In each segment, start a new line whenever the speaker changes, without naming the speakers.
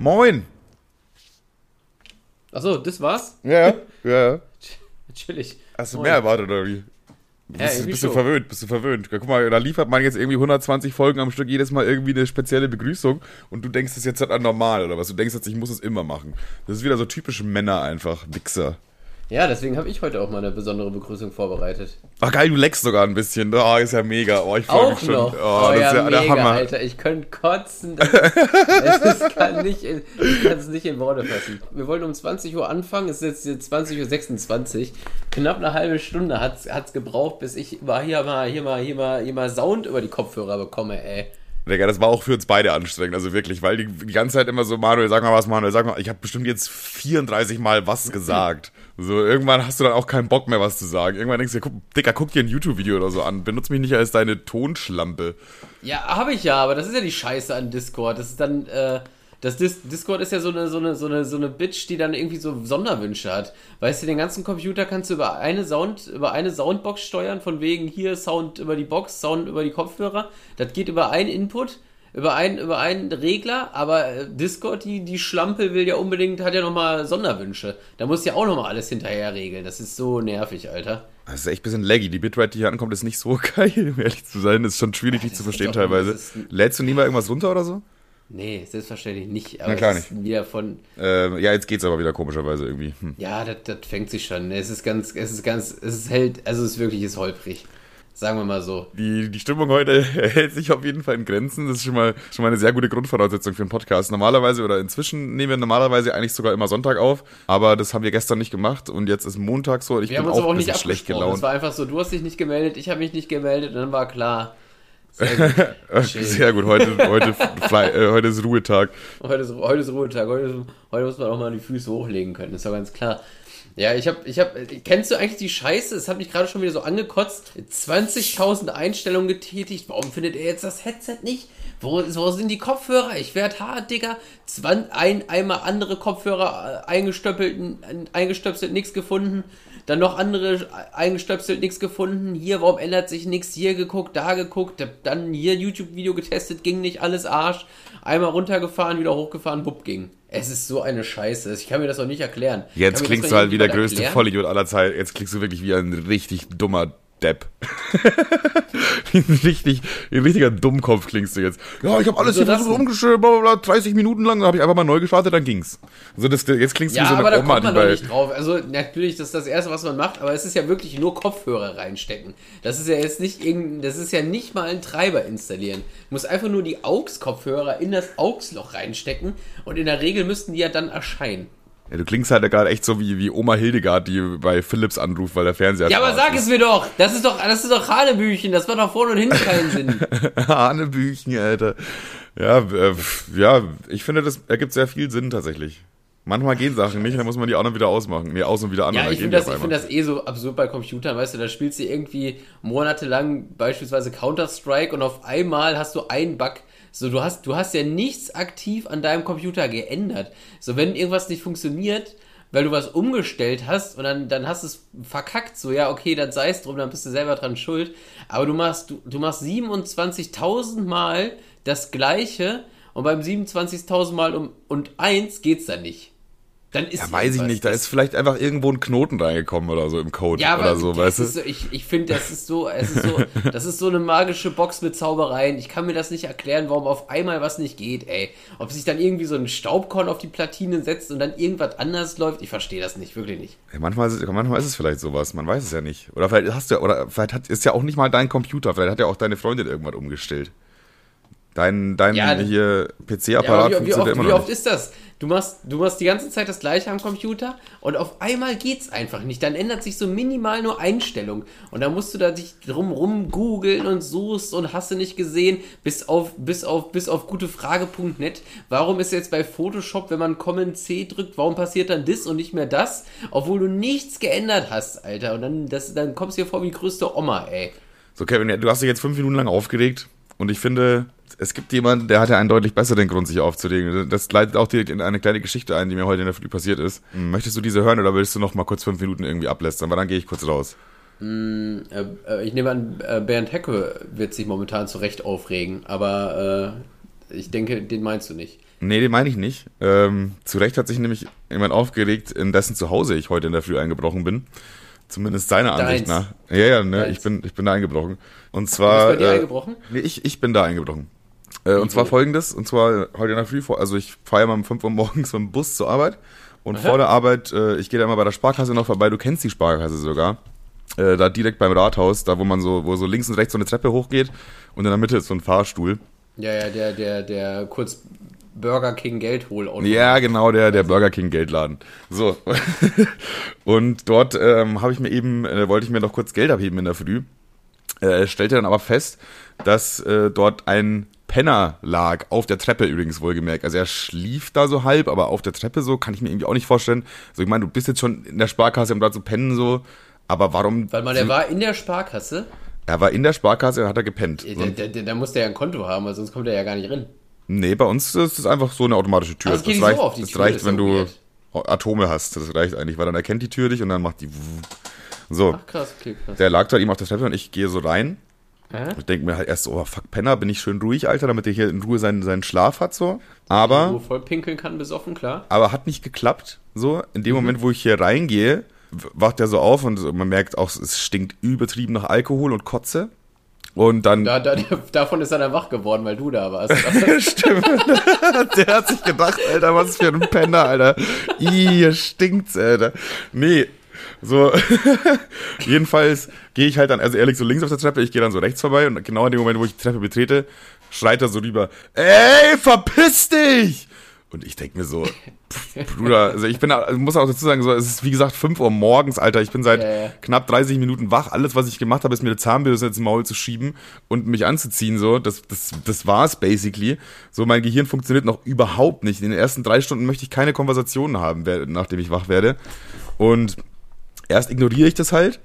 Moin.
Achso, das war's?
Ja, ja.
Chillig.
Hast du
Moin.
mehr erwartet oder wie?
Ja,
Bist,
irgendwie
bist du verwöhnt, bist du verwöhnt. Guck mal, da liefert man jetzt irgendwie 120 Folgen am Stück, jedes Mal irgendwie eine spezielle Begrüßung und du denkst, das jetzt halt an normal oder was? Du denkst jetzt, ich muss es immer machen. Das ist wieder so typische Männer einfach, Wichser.
Ja, deswegen habe ich heute auch mal eine besondere Begrüßung vorbereitet.
Ach geil, du leckst sogar ein bisschen. Oh, ist ja mega. Oh, ich freue mich
Auch
schon.
noch.
Oh, das ist ja der
mega,
Hammer.
Alter. Ich könnte kotzen. Das, das kann nicht in, ich kann es nicht in Worte fassen. Wir wollten um 20 Uhr anfangen. Es ist jetzt 20.26 Uhr. Knapp eine halbe Stunde hat es gebraucht, bis ich mal hier mal, hier mal, hier mal, hier mal Sound über die Kopfhörer bekomme, ey.
Digga, das war auch für uns beide anstrengend, also wirklich, weil die, die ganze Zeit immer so, Manuel, sag mal was, Manuel, sag mal, ich habe bestimmt jetzt 34 Mal was gesagt. So, irgendwann hast du dann auch keinen Bock mehr, was zu sagen. Irgendwann denkst du, guck, Dicker, guck dir ein YouTube-Video oder so an. Benutz mich nicht als deine Tonschlampe.
Ja, habe ich ja, aber das ist ja die Scheiße an Discord. Das ist dann, äh, das Dis Discord ist ja so eine, so eine, so eine, so eine Bitch, die dann irgendwie so Sonderwünsche hat. Weißt du, den ganzen Computer kannst du über eine Sound, über eine Soundbox steuern, von wegen hier Sound über die Box, Sound über die Kopfhörer. Das geht über einen Input, über einen, über einen Regler, aber äh, Discord, die, die Schlampe will ja unbedingt, hat ja nochmal Sonderwünsche. Da muss ja auch nochmal alles hinterher regeln. Das ist so nervig, Alter.
Das ist echt ein bisschen laggy. Die Bitrate, die hier ankommt, ist nicht so geil, um ehrlich zu sein. Das ist schon schwierig, dich zu verstehen teilweise. Lädst du nie mal irgendwas runter oder so?
Nee, selbstverständlich nicht.
Na klar
es ist wieder von,
Ähm, ja, jetzt geht's aber wieder komischerweise irgendwie. Hm.
Ja, das, das fängt sich schon. Es ist ganz, es ist ganz, es ist hält, also es ist wirklich ist holprig. Sagen wir mal so.
Die, die Stimmung heute hält sich auf jeden Fall in Grenzen. Das ist schon mal, schon mal eine sehr gute Grundvoraussetzung für einen Podcast. Normalerweise oder inzwischen nehmen wir normalerweise eigentlich sogar immer Sonntag auf, aber das haben wir gestern nicht gemacht und jetzt ist Montag so ich
Wir
bin
haben uns
auch
aber auch nicht
schlecht
abgesprochen. Es
gelaunt.
war einfach so, du hast dich nicht gemeldet, ich habe mich nicht gemeldet und dann war klar. Sehr gut.
Sehr gut, heute, heute, äh, heute ist Ruhetag.
Heute ist, heute ist Ruhetag, heute, ist, heute muss man auch mal die Füße hochlegen können, ist doch ganz klar. Ja, ich hab, ich hab, kennst du eigentlich die Scheiße? Es hat mich gerade schon wieder so angekotzt. 20.000 Einstellungen getätigt. Warum findet er jetzt das Headset nicht? Wo, wo sind die Kopfhörer? Ich werd hart, Digga. Zwan, ein, einmal andere Kopfhörer äh, eingestöpselt, eingestöpselt, nichts gefunden. Dann noch andere äh, eingestöpselt, nichts gefunden. Hier, warum ändert sich nichts? Hier geguckt, da geguckt. Dann hier YouTube-Video getestet, ging nicht, alles Arsch. Einmal runtergefahren, wieder hochgefahren, bupp, ging. Es ist so eine Scheiße. Ich kann mir das auch nicht erklären.
Jetzt klingst du halt wie der größte
erklären?
Vollidiot aller Zeiten. Jetzt klingst du wirklich wie ein richtig dummer Depp. ein, richtig, ein richtiger Dummkopf klingst du jetzt. Ja, ich habe alles
Wieso
hier
denn?
umgestellt, bla, bla, bla, 30 Minuten lang, dann habe ich einfach mal neu gestartet, dann ging's. Also das, jetzt klingst du
Ja,
wie so
aber
eine
da
Oma,
kommt man
die bei...
nicht drauf. Also natürlich, das ist das Erste, was man macht, aber es ist ja wirklich nur Kopfhörer reinstecken. Das ist ja jetzt nicht irgendein, das ist ja nicht mal ein Treiber installieren. Du musst einfach nur die AUX-Kopfhörer in das AUX-Loch reinstecken und in der Regel müssten die ja dann erscheinen.
Ja, du klingst halt gerade echt so wie, wie Oma Hildegard, die bei Philips anruft, weil der Fernseher
Ja, aber sag es mir doch! Das ist doch, das ist doch Hanebüchen, das macht doch vorne und hinten keinen Sinn.
Hanebüchen, Alter. Ja, äh, ja, ich finde, das ergibt sehr viel Sinn tatsächlich. Manchmal gehen Sachen nicht, dann muss man die auch noch wieder ausmachen. Nee, aus und wieder an.
Ja, ich finde das, ich find das eh so absurd bei Computern, weißt du, da spielst du irgendwie monatelang beispielsweise Counter-Strike und auf einmal hast du einen Bug. So, du hast, du hast ja nichts aktiv an deinem Computer geändert. So, wenn irgendwas nicht funktioniert, weil du was umgestellt hast und dann, dann hast es verkackt, so, ja, okay, dann sei es drum, dann bist du selber dran schuld. Aber du machst, du, du machst 27.000 Mal das Gleiche und beim 27.000 Mal um, und eins geht's dann nicht. Dann ist
Ja, weiß ich nicht, da ist vielleicht einfach irgendwo ein Knoten reingekommen oder so im Code
ja,
oder so, weißt du?
so, ich, ich finde, das ist so, es ist so, das ist so eine magische Box mit Zaubereien. Ich kann mir das nicht erklären, warum auf einmal was nicht geht, ey. Ob sich dann irgendwie so ein Staubkorn auf die Platine setzt und dann irgendwas anders läuft, ich verstehe das nicht, wirklich nicht.
Ja, manchmal, ist, es- manchmal ist es vielleicht sowas, man weiß es ja nicht. Oder vielleicht hast du oder vielleicht hat, ist ja auch nicht mal dein Computer, vielleicht hat ja auch deine Freundin irgendwas umgestellt. Dein, dein
Ja,
hier
Ja,
PC-Apparat
wie, wie,
funktioniert
oft,
immer
wie
noch
oft
nicht.
ist das? Du machst, du machst die ganze Zeit das gleiche am Computer und auf einmal geht's einfach nicht. Dann ändert sich so minimal nur Einstellung. Und dann musst du da dich drum rum googeln und suchst und hast du nicht gesehen, bis auf, bis auf, bis auf gutefrage.net. Warum ist jetzt bei Photoshop, wenn man Command C drückt, warum passiert dann das und nicht mehr das? Obwohl du nichts geändert hast, Alter. Und dann, das, dann kommst du dir vor wie die größte Oma, ey.
So, Kevin, ja, du hast dich jetzt fünf Minuten lang aufgeregt und ich finde, es gibt jemanden, der hat ja einen deutlich besseren Grund, sich aufzuregen. Das leitet auch direkt in eine kleine Geschichte ein, die mir heute in der Früh passiert ist. Möchtest du diese hören oder willst du noch mal kurz fünf Minuten irgendwie ablästern? Weil dann gehe ich kurz raus.
Äh, äh, ich nehme an, äh, Bernd Hecke wird sich momentan zu Recht aufregen, aber Ich denke, den meinst du nicht.
Nee, den meine ich nicht. Ähm, zu Recht hat sich nämlich jemand aufgeregt, in dessen Zuhause ich heute in der Früh eingebrochen bin. Zumindest seiner Ansicht nach. Ja, ja, ne, ich bin, ich bin da eingebrochen. Und zwar.
Du bist bei dir
äh,
eingebrochen?
Nee, ich, ich bin da eingebrochen. Äh, und zwar folgendes, und zwar heute in der Früh, also ich fahre mal um 5 Uhr morgens mit dem Bus zur Arbeit und vor der Arbeit, äh, ich gehe da immer bei der Sparkasse noch vorbei, du kennst die Sparkasse sogar, äh, da direkt beim Rathaus, da wo man so, wo so links und rechts so eine Treppe hochgeht und in der Mitte ist so ein Fahrstuhl.
Ja, ja, der, der, der kurz Burger King Geld holt.
Ja, genau, der, der Burger King Geldladen. So. und dort ähm, habe ich mir eben, äh, wollte ich mir noch kurz Geld abheben in der Früh. Äh, stellte dann aber fest, dass äh, dort ein Penner lag, auf der Treppe übrigens wohlgemerkt. Also er schlief da so halb, aber auf der Treppe so, kann ich mir irgendwie auch nicht vorstellen. Also ich meine, du bist jetzt schon in der Sparkasse, um da zu pennen so, aber warum...
Weil man, der war in der Sparkasse.
er war in der Sparkasse, hat er gepennt.
Der, der, da muss der ja ein Konto haben, weil sonst kommt er ja gar nicht rein.
Nee, bei uns ist es einfach so eine automatische Tür.
Es geht nicht
reicht,
so auf die
das
Tür,
reicht
das
wenn
so
du
weird.
Atome hast. Das reicht eigentlich, weil dann erkennt die Tür dich und dann macht die. So,
Ach krass, okay, krass.
der lag da eben auf der Treppe und ich gehe so rein.
Hä?
Ich denke mir halt erst so, oh fuck, Penner, bin ich schön ruhig, Alter, damit der hier in Ruhe seinen, seinen Schlaf hat, so.
Wo
Aber,
voll pinkeln kann, besoffen, klar.
aber hat nicht geklappt, so. In
Mhm.
dem Moment, wo ich hier reingehe, wacht er so auf und man merkt auch, es stinkt übertrieben nach Alkohol und Kotze. Und dann
Da, da, davon ist er dann wach geworden, weil du da warst.
Stimmt. Der hat sich gedacht, Alter, was für ein Penner, Alter. Ih, hier stinkt's, Alter. Nee. So, jedenfalls gehe ich halt dann, also ehrlich, so links auf der Treppe, ich gehe dann so rechts vorbei und genau in dem Moment, wo ich die Treppe betrete, schreit er so rüber, ey, verpiss dich! Und ich denk mir so, pff, Bruder, also ich bin, also muss auch dazu sagen, so, es ist wie gesagt 5 Uhr morgens, Alter. Ich bin seit
Ja, ja.
knapp 30 Minuten wach. Alles, was ich gemacht habe, ist mir eine Zahnbürste ins Maul zu schieben und mich anzuziehen. So, das, das, das war's basically. So, mein Gehirn funktioniert noch überhaupt nicht. In den ersten drei Stunden möchte ich keine Konversationen haben, nachdem ich wach werde. Und erst ignoriere ich das halt.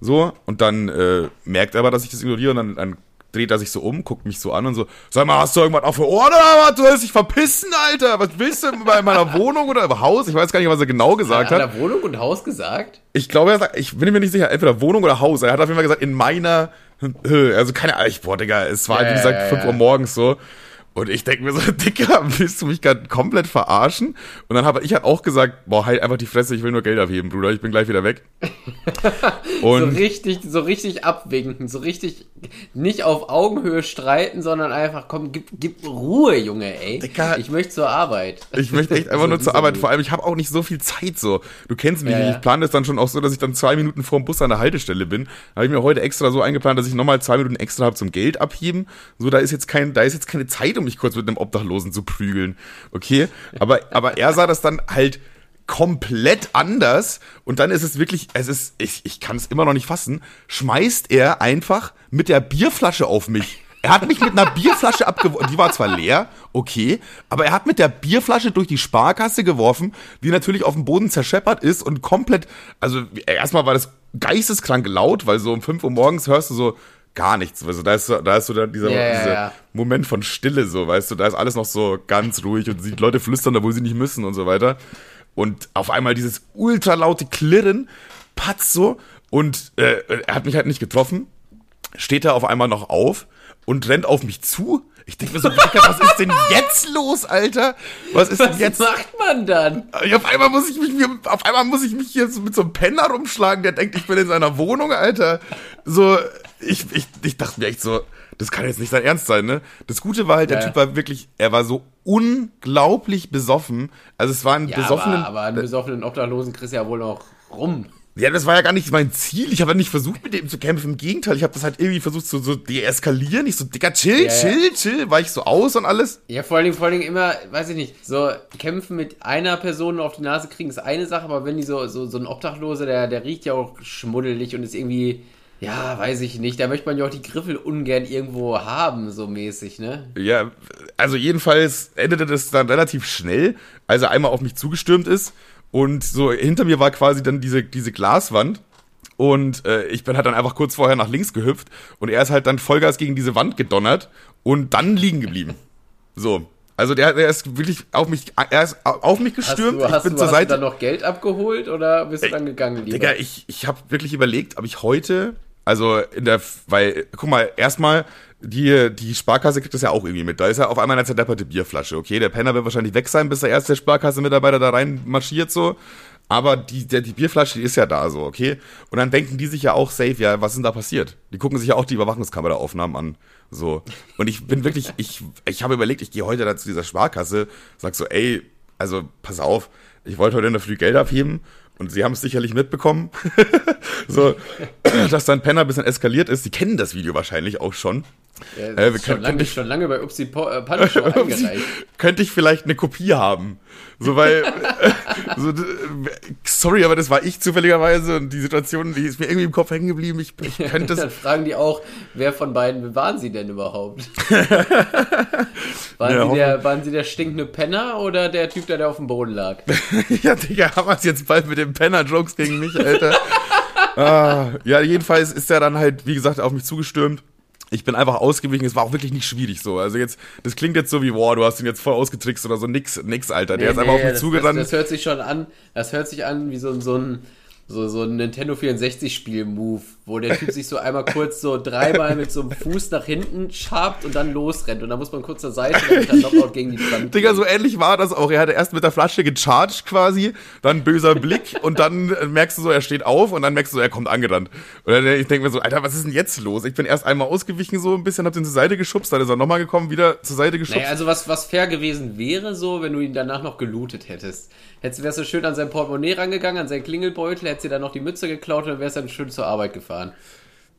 So, und dann äh, merkt er aber, dass ich das ignoriere und dann, dann dreht er sich so um, guckt mich so an und so, sag mal, hast du irgendwas auf für Ohren oder was? Du willst dich verpissen, Alter? Was willst du bei meiner Wohnung oder im Haus? Ich weiß gar nicht, was er genau gesagt
Hat
hat.
er Wohnung und Haus gesagt?
Ich glaube, er sagt, ich bin mir nicht sicher, entweder Wohnung oder Haus. Er hat auf jeden Fall gesagt, in meiner, also keine Ahnung, boah, Digga, es war,
Ja,
wie gesagt,
ja,
5
ja.
Uhr morgens so. Und ich denke mir so, Digga, willst du mich gerade komplett verarschen? Und dann habe ich halt auch gesagt, boah, halt einfach die Fresse, ich will nur Geld abheben, Bruder, ich bin gleich wieder weg.
So richtig, so richtig abwinken, so richtig nicht auf Augenhöhe streiten, sondern einfach, komm, gib, gib Ruhe, Junge, ey.
Digga.
ich möchte zur Arbeit.
ich möchte echt einfach
So
nur zur Arbeit. Vor allem, ich habe auch nicht so viel Zeit so. Du kennst mich
Ja,
nicht.
ja.
Ich plane das dann schon auch so, dass ich dann zwei Minuten vor dem Bus an der Haltestelle bin. Da habe ich mir heute extra so eingeplant, dass ich nochmal zwei Minuten extra habe zum Geld abheben. So, da ist jetzt kein, da ist jetzt keine Zeit, um mich kurz mit einem Obdachlosen zu prügeln. Okay? Aber, aber er sah das dann halt komplett anders und dann ist es wirklich, es ist, ich, ich kann es immer noch nicht fassen, schmeißt er einfach mit der Bierflasche auf mich. Er hat mich mit einer Bierflasche abgeworfen. Die war zwar leer, okay, aber er hat mit der Bierflasche durch die Sparkasse geworfen, die natürlich auf dem Boden zerscheppert ist und komplett, also erstmal war das geisteskrank laut, weil so um 5 Uhr morgens hörst du so gar nichts. Also da ist so, da ist so dann dieser,
ja,
dieser
ja.
Moment von Stille, so, weißt du, da ist alles noch so ganz ruhig und die Leute flüstern, obwohl sie nicht müssen und so weiter. Und auf einmal dieses ultralaute Klirren, patz so, und äh, er hat mich halt nicht getroffen, steht er auf einmal noch auf und rennt auf mich zu. Ich denke mir so, was ist denn jetzt los, Alter? Was ist
Was
denn jetzt?
macht man dann?
Auf einmal muss ich mich, auf einmal muss ich mich hier so mit so einem Penner rumschlagen, der denkt, ich bin in seiner Wohnung, Alter. So, ich, ich, ich dachte mir echt so, das kann jetzt nicht sein Ernst sein, ne? Das Gute war halt, der
Ja.
Typ war wirklich, er war so unglaublich besoffen. Also es war ein
Ja,
besoffenen,
aber, aber einen besoffenen Obdachlosen kriegst du ja wohl noch rum.
ja, das war ja gar nicht mein Ziel. Ich habe ja nicht versucht, mit dem zu kämpfen. Im Gegenteil, ich habe das halt irgendwie versucht zu so deeskalieren. Ich so, Digga, chill,
Ja, ja.
chill, chill. War ich so aus und alles.
Ja, vor allen Dingen, vor allen Dingen immer, weiß ich nicht, so kämpfen mit einer Person auf die Nase kriegen ist eine Sache, aber wenn die so, so, so ein Obdachloser, der, der riecht ja auch schmuddelig und ist irgendwie, ja, weiß ich nicht, da möchte man ja auch die Griffel ungern irgendwo haben, so mäßig, ne?
Ja, also jedenfalls endete das dann relativ schnell, als er einmal auf mich zugestürmt ist. Und so hinter mir war quasi dann diese, diese Glaswand. Und äh, ich bin halt dann einfach kurz vorher nach links gehüpft. Und er ist halt dann Vollgas gegen diese Wand gedonnert und dann liegen geblieben. So. Also der, der ist wirklich auf mich, er ist auf mich
Hast
gestürmt.
du, hast,
ich bin
du,
zur
hast du
Seite.
dann noch Geld abgeholt oder bist du dann gegangen lieber?
Digga, ich, ich habe wirklich überlegt, ob ich heute Also in der, weil, guck mal, erstmal, die, die Sparkasse kriegt das ja auch irgendwie mit. Da ist ja auf einmal eine zerdepperte Bierflasche, okay? Der Penner wird wahrscheinlich weg sein, bis der erste Sparkasse-Mitarbeiter da rein marschiert, so. Aber die, der, die Bierflasche die ist ja da, so, okay? Und dann denken die sich ja auch safe, ja, was ist denn da passiert? Die gucken sich ja auch die Überwachungskameraaufnahmen an, so. Und ich bin wirklich, ich, ich habe überlegt, ich gehe heute da zu dieser Sparkasse, sag so, ey, also, pass auf, ich wollte heute in der Früh Geld abheben und sie haben es sicherlich mitbekommen, so, dass dann Penner ein bisschen eskaliert ist. Sie kennen das Video wahrscheinlich auch schon.
Ja, äh, wir schon, lange, ich, schon lange bei Upsi äh, Punisher eingereicht.
Könnte ich vielleicht eine Kopie haben? So, weil, so, sorry, aber das war ich zufälligerweise und die Situation, die ist mir irgendwie im Kopf hängen geblieben. Ich, ich könnte
Dann fragen die auch, wer von beiden waren sie denn überhaupt? waren, ja, sie der, waren sie der stinkende Penner oder der Typ, der da auf dem Boden lag?
ja, Digga, haben wir es jetzt bald mit den Penner-Jokes gegen mich, Alter. ah, ja, jedenfalls ist er dann halt, wie gesagt, auf mich zugestürmt ich bin einfach ausgewichen, es war auch wirklich nicht schwierig so. Also jetzt, das klingt jetzt so wie, boah, du hast ihn jetzt voll ausgetrickst oder so, nix, nix, Alter. Der nee, ist einfach nee, auf mich
das,
zugerannt.
Das, das, hört sich schon an, das hört sich an wie so, so ein, so, so ein Nintendo 64-Spiel-Move, wo der Typ sich so einmal kurz so dreimal mit so einem Fuß nach hinten schabt und dann losrennt. Und dann muss man kurz zur Seite und dann Knockout gegen die Wand.
Digga, so ähnlich war das auch. Er hatte erst mit der Flasche gecharged quasi, dann böser Blick und dann merkst du so, er steht auf und dann merkst du so, er kommt angerannt. Und dann ich denke mir so, Alter, was ist denn jetzt los? Ich bin erst einmal ausgewichen so ein bisschen, hab den zur Seite geschubst, dann ist er nochmal gekommen, wieder zur Seite geschubst. Naja,
also was, was fair gewesen wäre so, wenn du ihn danach noch gelootet hättest. Hättest, wärst du schön an sein Portemonnaie rangegangen, an seinen Klingelbeutel, hättest dir dann noch die Mütze geklaut und wärst dann schön zur Arbeit gefahren.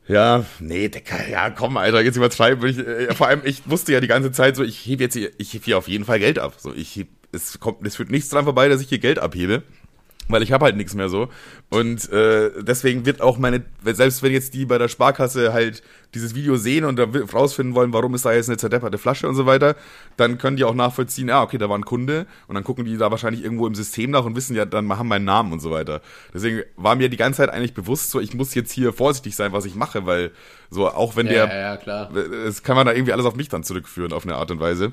Ja, nee, Decker, ja, komm, Alter, jetzt übertreiben. Ich, äh, vor allem, ich wusste ja die ganze Zeit so, ich hebe jetzt hier, ich hebe hier auf jeden Fall Geld ab. So, ich heb, es kommt, es führt nichts dran vorbei, dass ich hier Geld abhebe weil ich habe halt nichts mehr so. Und äh, deswegen wird auch meine, selbst wenn jetzt die bei der Sparkasse halt dieses Video sehen und da rausfinden wollen, warum ist da jetzt eine zerdepperte Flasche und so weiter, dann können die auch nachvollziehen, ja, okay, da war ein Kunde und dann gucken die da wahrscheinlich irgendwo im System nach und wissen ja, dann haben meinen Namen und so weiter. Deswegen war mir die ganze Zeit eigentlich bewusst, so ich muss jetzt hier vorsichtig sein, was ich mache, weil so auch wenn
ja,
der,
ja, klar.
es kann man da irgendwie alles auf mich dann zurückführen auf eine Art und Weise.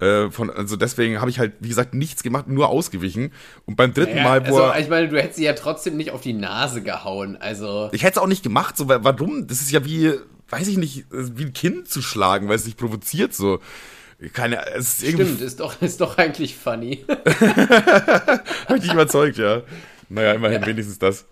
Äh, von, also deswegen habe ich halt, wie gesagt, nichts gemacht, nur ausgewichen. Und beim dritten
ja,
Mal,
wo also, ich meine, du hättest sie ja trotzdem nicht auf die Nase gehauen. Also
ich hätte es auch nicht gemacht. So, warum? Das ist ja wie, weiß ich nicht, wie ein Kind zu schlagen, weil es sich provoziert. So, keine. Es
ist Stimmt, ist doch, ist doch eigentlich funny.
Hab ich dich überzeugt, ja. Naja, immerhin ja. wenigstens das.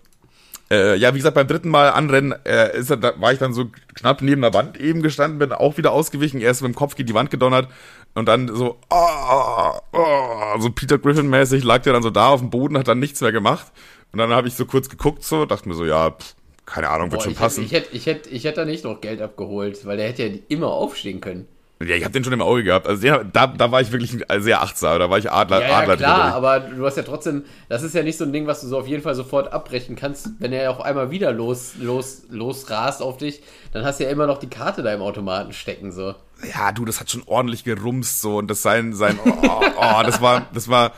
Äh, ja, wie gesagt, beim dritten Mal anrennen äh, ist er, da war ich dann so knapp neben der Wand eben gestanden, bin auch wieder ausgewichen, erst mit dem Kopf gegen die Wand gedonnert und dann so, oh, oh, so Peter Griffin-mäßig lag der dann so da auf dem Boden, hat dann nichts mehr gemacht. Und dann habe ich so kurz geguckt, so, dachte mir so, ja, pff, keine Ahnung, wird Boah, schon
ich
passen.
Hätte, ich, hätte, ich, hätte, ich hätte da nicht noch Geld abgeholt, weil der hätte ja immer aufstehen können.
Ja, ich habe den schon im Auge gehabt. Also den, da, da war ich wirklich sehr achtsam. Da war ich Adler.
Ja, ja
Adler
klar, aber du hast ja trotzdem, das ist ja nicht so ein Ding, was du so auf jeden Fall sofort abbrechen kannst. Wenn er auch einmal wieder los, los, los rast auf dich, dann hast du ja immer noch die Karte da im Automaten stecken, so.
Ja, du, das hat schon ordentlich gerumst, so. Und das sein, sein, oh, oh, oh das war, das war,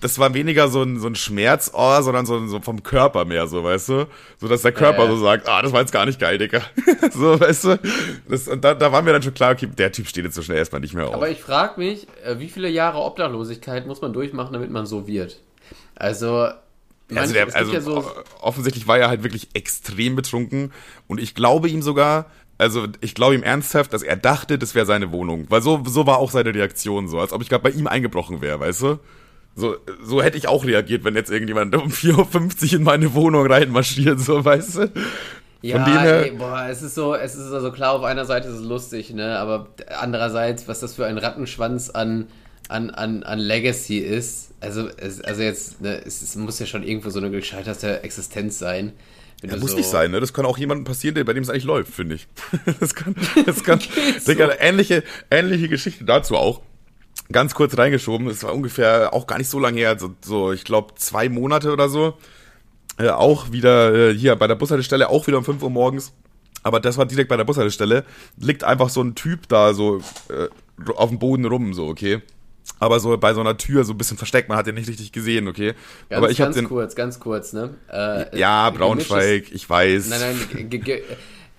das war weniger so ein, so ein Schmerzohr, sondern so, so vom Körper mehr, so, weißt du? So, dass der Körper äh. so sagt, ah, das war jetzt gar nicht geil, Digga. so, weißt du? Das, und da, da war mir dann schon klar, okay, der Typ steht jetzt so schnell erstmal nicht mehr auf.
Aber ich frage mich, äh, wie viele Jahre Obdachlosigkeit muss man durchmachen, damit man so wird? Also,
also, der, also ja so offensichtlich war er halt wirklich extrem betrunken und ich glaube ihm sogar, also ich glaube ihm ernsthaft, dass er dachte, das wäre seine Wohnung, weil so so war auch seine Reaktion so, als ob ich gerade bei ihm eingebrochen wäre, weißt du? So, so hätte ich auch reagiert, wenn jetzt irgendjemand um 4.50 Uhr in meine Wohnung reinmarschiert, so, weißt du?
Ja, ey, boah, es ist so, es ist also klar, auf einer Seite ist es lustig, ne, aber andererseits, was das für ein Rattenschwanz an, an, an, an Legacy ist, also, es, also jetzt, ne, es, es muss ja schon irgendwo so eine gescheiterte Existenz sein.
Ja, muss so nicht sein, ne? Das kann auch jemandem passieren, der bei dem es eigentlich läuft, finde ich. Das kann, das kann, Digga, so. ähnliche, ähnliche Geschichte dazu auch ganz kurz reingeschoben. Es war ungefähr auch gar nicht so lange her, so, so ich glaube zwei Monate oder so. Äh, auch wieder äh, hier bei der Bushaltestelle, auch wieder um 5 Uhr morgens. Aber das war direkt bei der Bushaltestelle. Liegt einfach so ein Typ da so äh, auf dem Boden rum, so, okay. Aber so bei so einer Tür so ein bisschen versteckt, man hat den nicht richtig gesehen, okay.
Ganz,
Aber ich
ganz
den,
kurz, ganz kurz, ne?
Äh, ja, Braunschweig, ich weiß.
Nein, nein,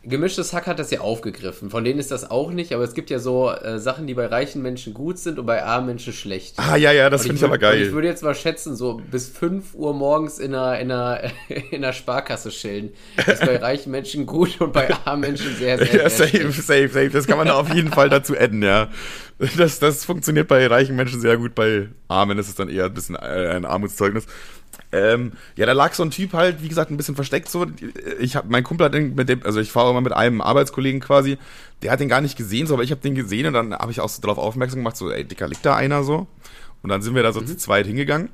Gemischtes Hack hat das ja aufgegriffen. Von denen ist das auch nicht, aber es gibt ja so äh, Sachen, die bei reichen Menschen gut sind und bei armen Menschen schlecht.
Ah, ja, ja, das finde ich,
würd-
aber geil.
Ich würde jetzt mal schätzen, so bis 5 Uhr morgens in einer, in einer, in einer Sparkasse chillen. Ist bei reichen Menschen gut und bei armen Menschen sehr, sehr,
Ja,
sehr
safe, safe, safe. Das kann man auf jeden Fall dazu adden, ja. Das, das funktioniert bei reichen Menschen sehr gut, bei Armen ist es dann eher ein bisschen äh, ein Armutszeugnis. Ähm, ja, da lag so ein Typ halt, wie gesagt, ein bisschen versteckt so. Ich habe mein Kumpel hat den mit dem, also ich fahre immer mit einem Arbeitskollegen quasi, der hat den gar nicht gesehen, so, aber ich habe den gesehen und dann habe ich auch so darauf aufmerksam gemacht, so, ey, Dicker, liegt da einer so? Und dann sind wir da so zu zweit hingegangen.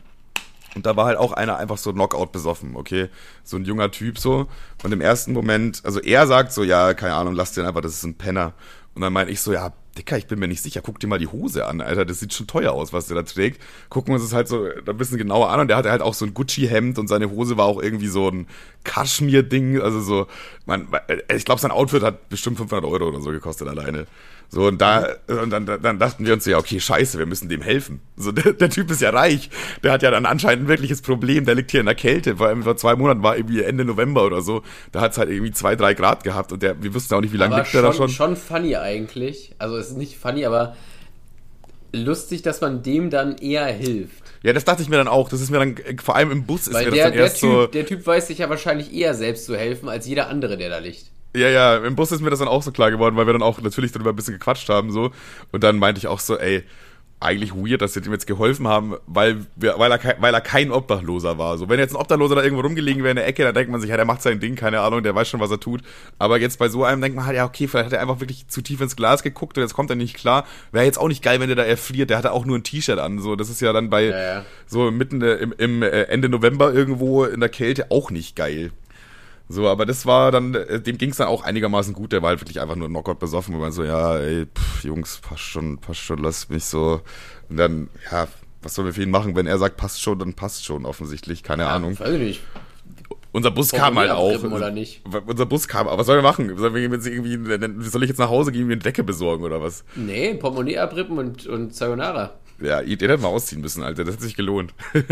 Und da war halt auch einer einfach so Knockout besoffen, okay? So ein junger Typ so. Und im ersten Moment, also er sagt so, ja, keine Ahnung, lass den einfach, das ist ein Penner. Und dann meine ich so, ja, Dicker, ich bin mir nicht sicher, guck dir mal die Hose an, Alter, das sieht schon teuer aus, was der da trägt. Gucken wir uns das halt so ein bisschen genauer an. Und der hatte halt auch so ein Gucci-Hemd und seine Hose war auch irgendwie so ein Kaschmir-Ding, also so, man, ich glaube, sein Outfit hat bestimmt 500 Euro oder so gekostet alleine. So, und da, und dann, dann dachten wir uns so, ja, okay, scheiße, wir müssen dem helfen. So, der, der Typ ist ja reich. Der hat ja dann anscheinend ein wirkliches Problem. Der liegt hier in der Kälte. Vor allem vor zwei Monaten war irgendwie Ende November oder so. Da hat es halt irgendwie zwei, drei Grad gehabt und der, wir wussten auch nicht, wie lange liegt der da
schon,
schon.
schon funny eigentlich. Also es ist nicht funny, aber lustig, dass man dem dann eher hilft.
Ja, das dachte ich mir dann auch. Das ist mir dann, äh, vor allem im Bus ist
Weil
mir
der,
das dann
der,
erst
typ,
so.
der Typ weiß sich ja wahrscheinlich eher selbst zu helfen, als jeder andere, der da liegt.
Ja, ja, im Bus ist mir das dann auch so klar geworden, weil wir dann auch natürlich darüber ein bisschen gequatscht haben, so. Und dann meinte ich auch so, ey, eigentlich weird, dass sie dem jetzt geholfen haben, weil, wir, weil, er, kein- weil er kein Obdachloser war. So, wenn jetzt ein Obdachloser da irgendwo rumgelegen wäre in der Ecke, dann denkt man sich, ja, der macht sein Ding, keine Ahnung, der weiß schon, was er tut. Aber jetzt bei so einem denkt man halt, ja, okay, vielleicht hat er einfach wirklich zu tief ins Glas geguckt und jetzt kommt er nicht klar. Wäre jetzt auch nicht geil, wenn der da erfriert. Der hatte auch nur ein T-Shirt an. So, das ist ja dann bei
Ja, ja.
so mitten äh, im, im äh, Ende November irgendwo in der Kälte auch nicht geil. So, aber das war dann, äh, dem ging's dann auch einigermaßen gut. Der war halt wirklich einfach nur Knockout besoffen, wo man so, ja, ey, pff, Jungs, passt schon, passt schon, lass mich so. Und dann, ja, was sollen wir für ihn machen? Wenn er sagt, passt schon, dann passt schon offensichtlich, keine Ahnung.
Weiß ich nicht.
Unser Bus kam halt auch.
oder nicht?
Unser Bus kam, aber was sollen wir machen? Sollen wir jetzt irgendwie, soll ich jetzt nach Hause gehen, mir eine Decke besorgen oder was?
Nee, Portemonnaie abrippen und, und Sayonara.
Ja, den hätten wir ausziehen müssen, Alter. Das hat sich gelohnt.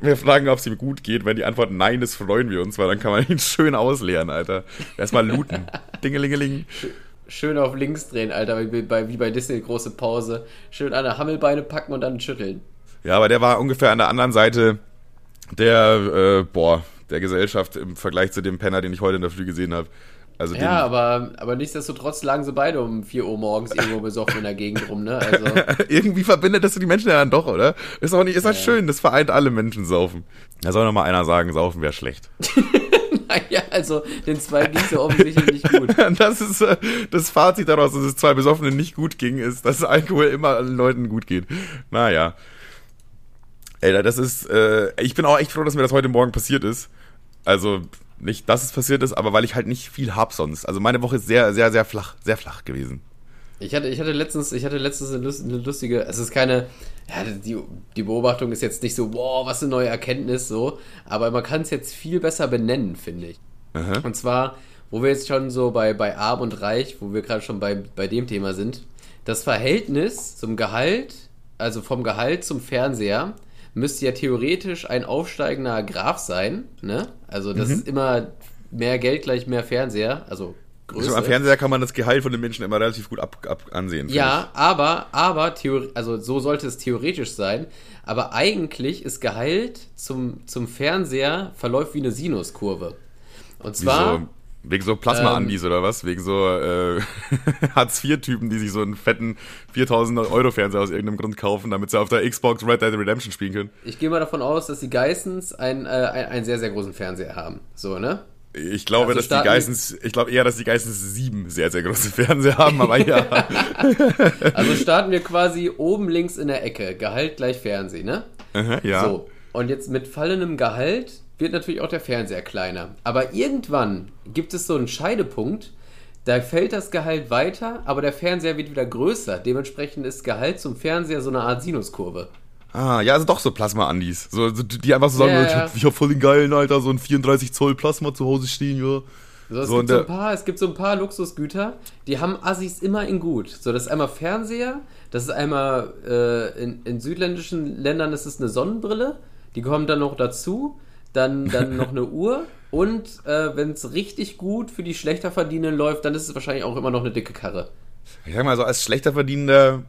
wir fragen, ob es ihm gut geht. Wenn die Antwort nein ist, freuen wir uns, weil dann kann man ihn schön ausleeren, Alter. Erstmal looten. Dingelingeling.
Schön auf links drehen, Alter, wie bei, wie bei Disney, große Pause. Schön an der Hammelbeine packen und dann schütteln.
Ja, aber der war ungefähr an der anderen Seite der, äh, boah, der Gesellschaft im Vergleich zu dem Penner, den ich heute in der Früh gesehen habe. Also
Ja, aber, aber nichtsdestotrotz lagen sie beide um 4 Uhr morgens irgendwo besoffen in der Gegend rum, ne? Also,
irgendwie verbindet das die Menschen ja dann doch, oder? Ist auch nicht, ist halt schön, das vereint alle Menschen saufen. Da soll noch mal einer sagen, saufen wäre schlecht.
naja, also den zwei ging so offensichtlich nicht gut.
Das ist äh, das Fazit daraus, dass es zwei Besoffenen nicht gut ging, ist, dass Alkohol immer allen Leuten gut geht. Naja. Ey, das ist, äh, ich bin auch echt froh, dass mir das heute Morgen passiert ist. Also, nicht, dass es passiert ist, aber weil ich halt nicht viel hab sonst. Also meine Woche ist sehr, sehr, sehr flach, sehr flach gewesen.
Ich hatte, ich hatte letztens, ich hatte letztens eine, lust, eine lustige, es ist keine, ja, die, die Beobachtung ist jetzt nicht so, wow, was eine neue Erkenntnis, so, aber man kann es jetzt viel besser benennen, finde ich.
Aha.
Und zwar, wo wir jetzt schon so bei, bei Arm und Reich, wo wir gerade schon bei, bei dem Thema sind, das Verhältnis zum Gehalt, also vom Gehalt zum Fernseher, müsste ja theoretisch ein aufsteigender Graph sein, ne? Also das ist immer mehr Geld gleich mehr Fernseher, also
So, am Fernseher kann man das Gehalt von den Menschen immer relativ gut ab, ab ansehen.
Ja, aber, aber, Theor also so sollte es theoretisch sein. Aber eigentlich ist Gehalt zum, zum Fernseher verläuft wie eine Sinuskurve. Und
ich.
Zwar,
so, wegen so Plasma-Andis oder was? Wegen so äh, Hartz-IV-Typen, die sich so einen fetten 4000 Euro Fernseher aus irgendeinem Grund kaufen, damit sie auf der Xbox Red Dead Redemption spielen können.
ich gehe mal davon aus, dass die Geissens einen, äh, einen, sehr, sehr großen Fernseher haben. So, ne?
Ich glaube,
Also
dass die Geissens, ich glaube eher, dass die Geissens sieben sehr, sehr große Fernseher haben, aber ja.
Also starten wir quasi oben links in der Ecke. Gehalt gleich Fernsehen, ne?
Aha, ja.
So. Und jetzt mit fallendem Gehalt wird natürlich auch der Fernseher kleiner. Aber irgendwann gibt es so einen Scheidepunkt, da fällt das Gehalt weiter, aber der Fernseher wird wieder größer. Dementsprechend ist Gehalt zum Fernseher so eine Art Sinuskurve.
Ah, ja, also doch so Plasma-Andis. So, die einfach so sagen,
Ja,
ich,
ja.
hab, ich hab voll den geilen, Alter, so ein 34 Zoll Plasma zu Hause stehen, ja.
So, es,
So,
gibt so ein paar, es gibt so ein paar Luxusgüter, die haben Assis immer in gut. So, das ist einmal Fernseher, das ist einmal äh, in, in südländischen Ländern ist es eine Sonnenbrille, die kommen dann noch dazu. Dann, dann noch eine Uhr und äh, wenn es richtig gut für die schlechter verdienenden läuft, dann ist es wahrscheinlich auch immer noch eine dicke Karre.
Ich sag mal so, als schlechter Verdienender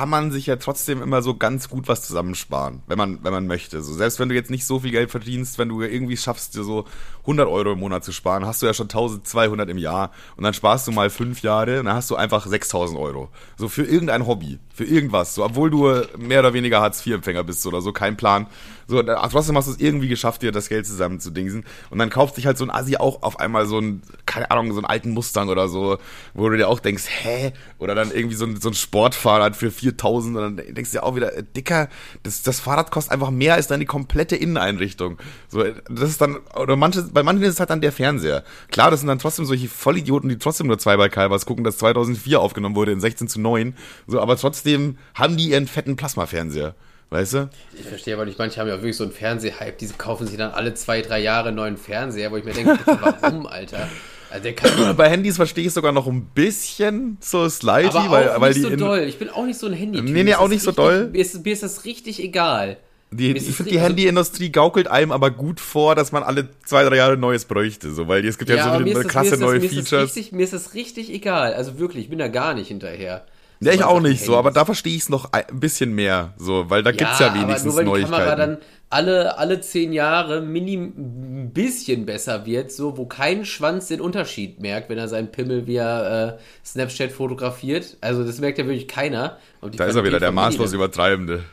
kann man sich ja trotzdem immer so ganz gut was zusammensparen, wenn man, wenn man möchte. So, selbst wenn du jetzt nicht so viel Geld verdienst, wenn du irgendwie schaffst, dir so 100 Euro im Monat zu sparen, hast du ja schon 1200 im Jahr und dann sparst du mal fünf Jahre und dann hast du einfach 6000 Euro. So für irgendein Hobby, für irgendwas. So, obwohl du mehr oder weniger Hartz-IV-Empfänger bist oder so, kein Plan. So, trotzdem hast du es irgendwie geschafft, dir das Geld zusammenzudingsen. Und dann kauft sich halt so ein Assi auch auf einmal so ein, keine Ahnung, so einen alten Mustang oder so, wo du dir auch denkst, hä? Oder dann irgendwie so ein, so ein Sportfahrrad für 4000 und dann denkst du dir auch wieder, äh, Dicker, das, das Fahrrad kostet einfach mehr als deine komplette Inneneinrichtung. So, das ist dann, oder manche, bei manchen ist es halt dann der Fernseher. Klar, das sind dann trotzdem solche Vollidioten, die trotzdem nur zwei bei Calvas gucken, das 2004 aufgenommen wurde in 16 zu 9. So, aber trotzdem haben die ihren fetten Plasmafernseher. Weißt du?
Ich verstehe aber nicht, manche haben ja wirklich so einen Fernsehhype, diese kaufen sich dann alle zwei, drei Jahre einen neuen Fernseher, wo ich mir denke, warum, Alter?
Also Bei Handys verstehe ich es sogar noch ein bisschen so slightly,
aber
weil,
auch
weil
nicht
die
so doll. Ich bin auch nicht so ein handy
Nee, nee, auch nicht so
richtig,
doll.
Mir ist, mir ist das richtig egal.
Die, ich finde, die Handyindustrie gaukelt einem aber gut vor, dass man alle zwei, drei Jahre Neues bräuchte. So, weil es gibt ja,
Ja,
so viele krasse
das,
neue
mir
Features.
richtig, mir ist das richtig egal. Also wirklich, ich bin da gar nicht hinterher.
Ja, ich
So,
auch nicht so,
Handys.
aber da verstehe ich es noch ein bisschen mehr, so, weil da gibt's ja wenigstens
aber nur weil die Kamera
Neuigkeiten.
dann alle, alle zehn Jahre minim, ein bisschen besser wird, so wo kein Schwanz den Unterschied merkt, wenn er seinen Pimmel via äh, Snapchat fotografiert. Also das merkt ja wirklich keiner.
Da ist er wieder, der maßlos
Handy
Übertreibende.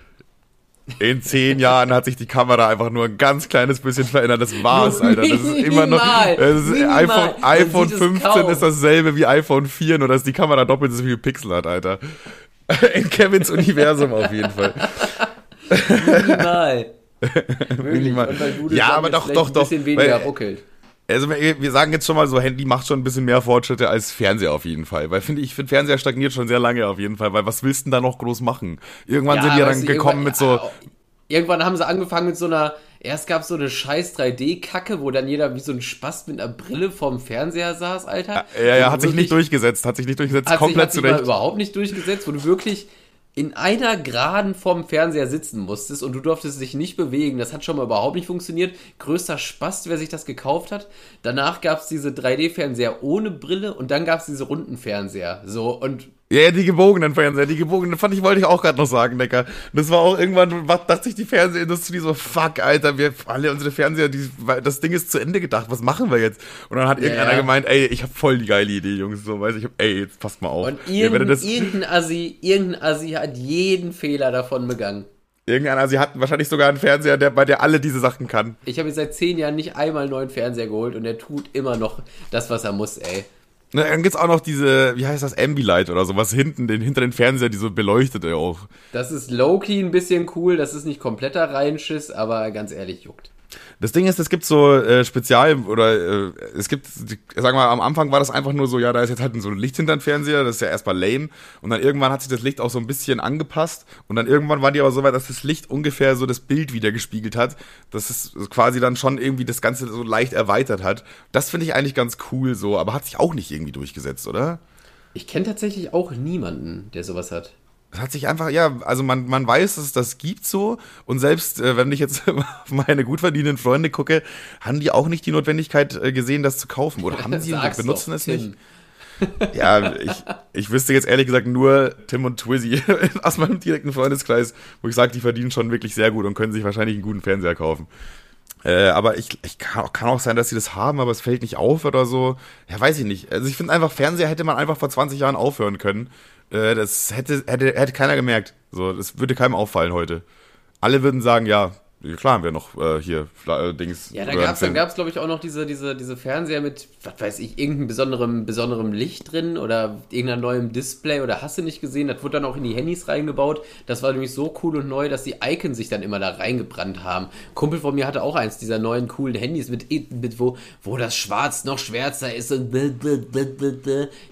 In zehn Jahren hat sich die Kamera einfach nur ein ganz kleines bisschen verändert. Das war's, Alter. Das ist immer noch. Das ist iPhone, iPhone
sieht es
15
kaum.
ist dasselbe wie iPhone 4, nur dass die Kamera doppelt so viele Pixel hat, Alter. In Kevins Universum auf jeden Fall.
Minimal.
Minimal. Ja, aber doch,
vielleicht
doch,
ein
doch.
bisschen weniger ruckelt.
Also wir sagen jetzt schon mal so, Handy macht schon ein bisschen mehr Fortschritte als Fernseher auf jeden Fall. Weil finde ich, finde Fernseher stagniert schon sehr lange auf jeden Fall, weil was willst du denn da noch groß machen? Irgendwann sind die ja dann gekommen mit so,
irgendwann- haben sie angefangen mit so einer. Erst gab es so eine scheiß 3D-Kacke, wo dann jeder wie so ein Spast mit einer Brille vorm Fernseher saß, Alter.
ja, ja,
Wo
hat sich nicht durchgesetzt, hat sich nicht durchgesetzt,
hat
komplett
sich, hat sich
zurecht.
überhaupt nicht durchgesetzt, wo du wirklich in einer Geraden vorm Fernseher sitzen musstest und du durftest dich nicht bewegen. Das hat schon mal überhaupt nicht funktioniert. Größter Spast, wer sich das gekauft hat. Danach gab es diese 3D-Fernseher ohne Brille und dann gab es diese runden Fernseher. So, und
Ja, ja, die gebogenen Fernseher, die gebogenen, fand ich, wollte ich auch gerade noch sagen, Decker. Das war auch irgendwann, was- dachte sich die Fernsehindustrie so, fuck, Alter, wir alle unsere Fernseher, die, das Ding ist zu Ende gedacht, was machen wir jetzt? Und dann hat irgendeiner
ja.
gemeint, ey, ich hab voll die geile Idee, Jungs, so, weiß ich, ey, jetzt passt mal auf.
Und irgendein,
das,
irgendein Assi, irgendein Assi hat jeden Fehler davon begangen.
irgendeiner, sie hatten wahrscheinlich sogar einen Fernseher, der, bei der alle diese Sachen kann.
Ich habe jetzt seit zehn Jahren nicht einmal einen neuen Fernseher geholt und der tut immer noch das, was er muss, ey.
Ne, Dann gibt's auch noch diese, wie heißt das, Ambilight oder so, was hinten, den, hinter den Fernseher, die so beleuchtet ey, auch.
Das ist low-key ein bisschen cool, das ist nicht kompletter Reinschiss, aber ganz ehrlich juckt.
Das Ding ist, es gibt so äh, Spezial oder äh, es gibt, die- sag mal, am Anfang war das einfach nur so, ja, da ist jetzt halt so ein Licht hinter den Fernseher, das ist ja erstmal lame und dann irgendwann hat sich das Licht auch so ein bisschen angepasst und dann irgendwann war die aber so weit, dass das Licht ungefähr so das Bild wieder gespiegelt hat, dass es quasi dann schon irgendwie das Ganze so leicht erweitert hat. Das finde ich eigentlich ganz cool so, aber hat sich auch nicht irgendwie durchgesetzt, oder?
Ich kenne tatsächlich auch niemanden, der sowas hat.
Das hat sich einfach, ja, also man, man weiß, dass es das gibt so und selbst äh, wenn ich jetzt auf meine gut verdienenden Freunde gucke, haben die auch nicht die Notwendigkeit äh, gesehen, das zu kaufen oder haben sie und benutzen es
Tim.
nicht? Ja, ich, ich wüsste jetzt ehrlich gesagt nur Tim und Twizzy aus meinem direkten Freundeskreis, wo ich sage, die verdienen schon wirklich sehr gut und können sich wahrscheinlich einen guten Fernseher kaufen. Äh, aber ich, ich kann, auch, kann auch sein, dass sie das haben, aber es fällt nicht auf oder so. Ja, weiß ich nicht. Also ich finde einfach, Fernseher hätte man einfach vor 20 Jahren aufhören können. Äh, das hätte, hätte, hätte keiner gemerkt. So, das würde keinem auffallen heute. Alle würden sagen, ja, klar haben wir noch äh, hier äh, Dings.
Ja, da
oder
gab's, dann
Film.
gab's, glaube ich, auch noch diese, diese, diese Fernseher mit, was weiß ich, irgendeinem besonderem, besonderem Licht drin oder irgendeinem neuen Display oder hast du nicht gesehen, das wurde dann auch in die Handys reingebaut. Das war nämlich so cool und neu, dass die Icons sich dann immer da reingebrannt haben. Kumpel von mir hatte auch eins dieser neuen coolen Handys mit, mit wo, wo das Schwarz noch schwärzer ist und gibt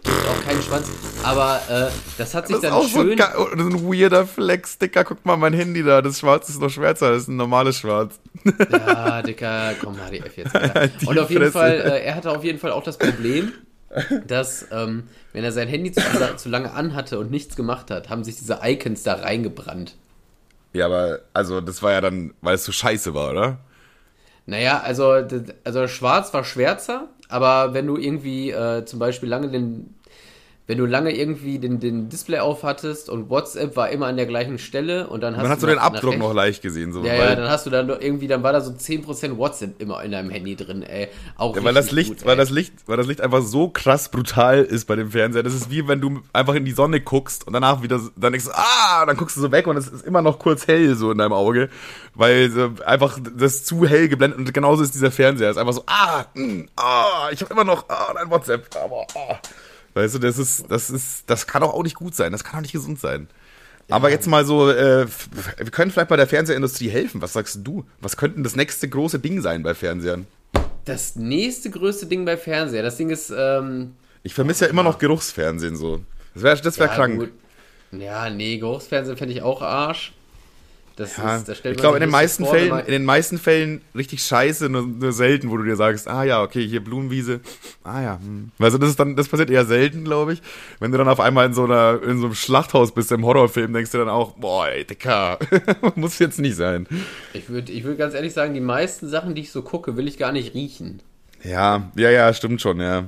auch keinen Schwanz. Aber äh, das hat sich
Das ist
dann
auch so
schön.
das ist ein weirder Flex-Sticker. Guck mal, mein Handy da. Das Schwarz ist noch schwärzer. Das ist ein normales Schwarz.
Ja, Dicker, komm, HDF jetzt. Alter. Und auf jeden
Fresse.
Fall, äh, er hatte auf jeden Fall auch das Problem, dass, ähm, wenn er sein Handy zu, zu lange anhatte und nichts gemacht hat, haben sich diese Icons da reingebrannt.
Ja, aber, also, das war ja dann, weil es so scheiße war, oder?
Naja, also, also schwarz war schwärzer, aber wenn du irgendwie äh, zum Beispiel lange den, wenn du lange irgendwie den, den Display auf hattest und WhatsApp war immer an der gleichen Stelle und dann hast
hat so
nach-
den Abdruck noch leicht gesehen. So,
Ja,
weil,
ja, dann hast du dann irgendwie, dann war da so 10% WhatsApp immer in deinem Handy drin, ey. Auch
Ja, weil das Licht,
gut,
weil
ey.
das Licht, weil das Licht einfach so krass brutal ist bei dem Fernseher. Das ist wie wenn du einfach in die Sonne guckst und danach wieder, dann denkst du, ah, dann guckst du so weg und es ist immer noch kurz hell so in deinem Auge, weil einfach das zu hell geblendet und genauso ist dieser Fernseher. Es ist einfach so, ah, mh, ah, ich habe immer noch, ah, dein WhatsApp, aber, ah. Weißt du, das ist, das ist, das kann doch auch nicht gut sein, das kann auch nicht gesund sein. Aber jetzt mal so, äh, wir können vielleicht bei der Fernsehindustrie helfen. Was sagst du? Was könnte das nächste große Ding sein bei Fernsehern?
Das nächste größte Ding bei Fernseher, das Ding ist, ähm,
Ich vermisse ja immer noch Geruchsfernsehen so. Das wäre das wär
ja,
krank.
gut. Ja, nee, Geruchsfernsehen fände ich auch Arsch. Das
Ja,
ist, da stellt
ich glaube, in den meisten
vor,
Fällen, in den meisten Fällen richtig scheiße, nur, nur selten, wo du dir sagst, ah ja, okay, hier Blumenwiese, ah ja, hm. Also das ist dann, das passiert eher selten, glaube ich. Wenn du dann auf einmal in so einer, in so einem Schlachthaus bist im Horrorfilm, denkst du dann auch, boah, ey, Dicker, muss jetzt nicht sein.
Ich würde ich würd ganz ehrlich sagen, die meisten Sachen, die ich so gucke, will ich gar nicht riechen.
Ja, ja, ja, stimmt schon, ja.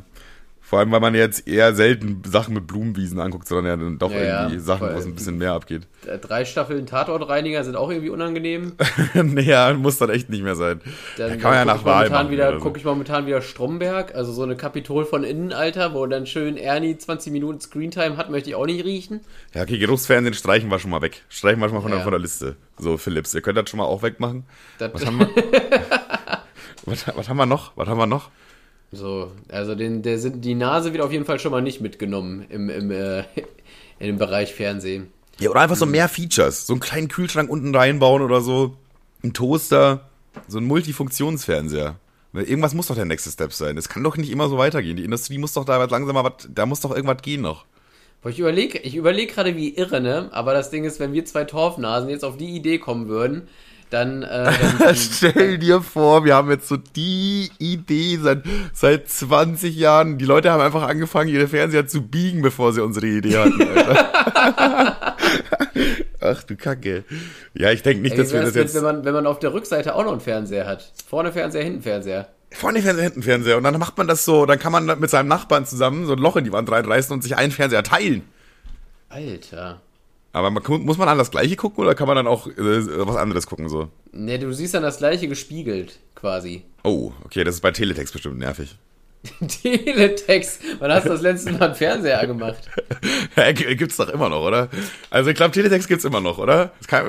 Vor allem, weil man jetzt eher selten Sachen mit Blumenwiesen anguckt, sondern ja dann doch
Ja, ja,
irgendwie Sachen, wo es ein bisschen mehr abgeht.
Äh, Drei Staffeln Tatortreiniger sind auch irgendwie unangenehm.
naja, muss dann echt nicht mehr sein.
Dann,
da kann man ja nach Wahl
momentan
machen.
wieder,
so.
gucke ich momentan wieder Stromberg, also so eine Kapitol von innen, Alter, wo dann schön Ernie 20 Minuten Screentime hat, möchte ich auch nicht riechen.
Ja, okay, Geruchsfernsehen streichen wir schon mal weg. Streichen wir schon mal von,
Ja.
der, von der Liste. So, Philips, ihr könnt das schon mal auch wegmachen.
Das,
Was haben wir? was, was haben wir noch? Was haben wir noch?
So, also den, der sind die Nase wird auf jeden Fall schon mal nicht mitgenommen im, im, äh, in dem Bereich Fernsehen.
Ja, oder einfach so mehr Features. So einen kleinen Kühlschrank unten reinbauen oder so. Ein Toaster. So ein Multifunktionsfernseher. Irgendwas muss doch der nächste Step sein. Es kann doch nicht immer so weitergehen. Die Industrie muss doch da was langsam mal was, da muss doch irgendwas gehen noch.
Boah, ich überlege ich überleg gerade wie irre, ne? Aber das Ding ist, wenn wir zwei Torfnasen jetzt auf die Idee kommen würden, dann, äh, dann,
Stell dir vor, wir haben jetzt so die Idee seit, seit 20 Jahren. Die Leute haben einfach angefangen, ihre Fernseher zu biegen, bevor sie unsere Idee hatten. Ach du Kacke. Ja, ich denke nicht,
Ey,
dass wir das jetzt.
wenn man, wenn man auf der Rückseite auch noch einen Fernseher hat? Vorne Fernseher, hinten Fernseher.
Vorne Fernseher, hinten Fernseher. Und dann macht man das so, dann kann man mit seinem Nachbarn zusammen so ein Loch in die Wand reinreißen und sich einen Fernseher teilen.
Alter.
Aber man, muss man an das gleiche gucken oder kann man dann auch äh, was anderes gucken so?
Ne, du siehst dann das gleiche gespiegelt, quasi.
Oh, okay, das ist bei Teletext bestimmt nervig.
Teletext. Wann hast du das letzte Mal einen Fernseher angemacht?
Ja, gibt's doch immer noch, oder? Also ich glaube, Teletext gibt's immer noch, oder? Es kann,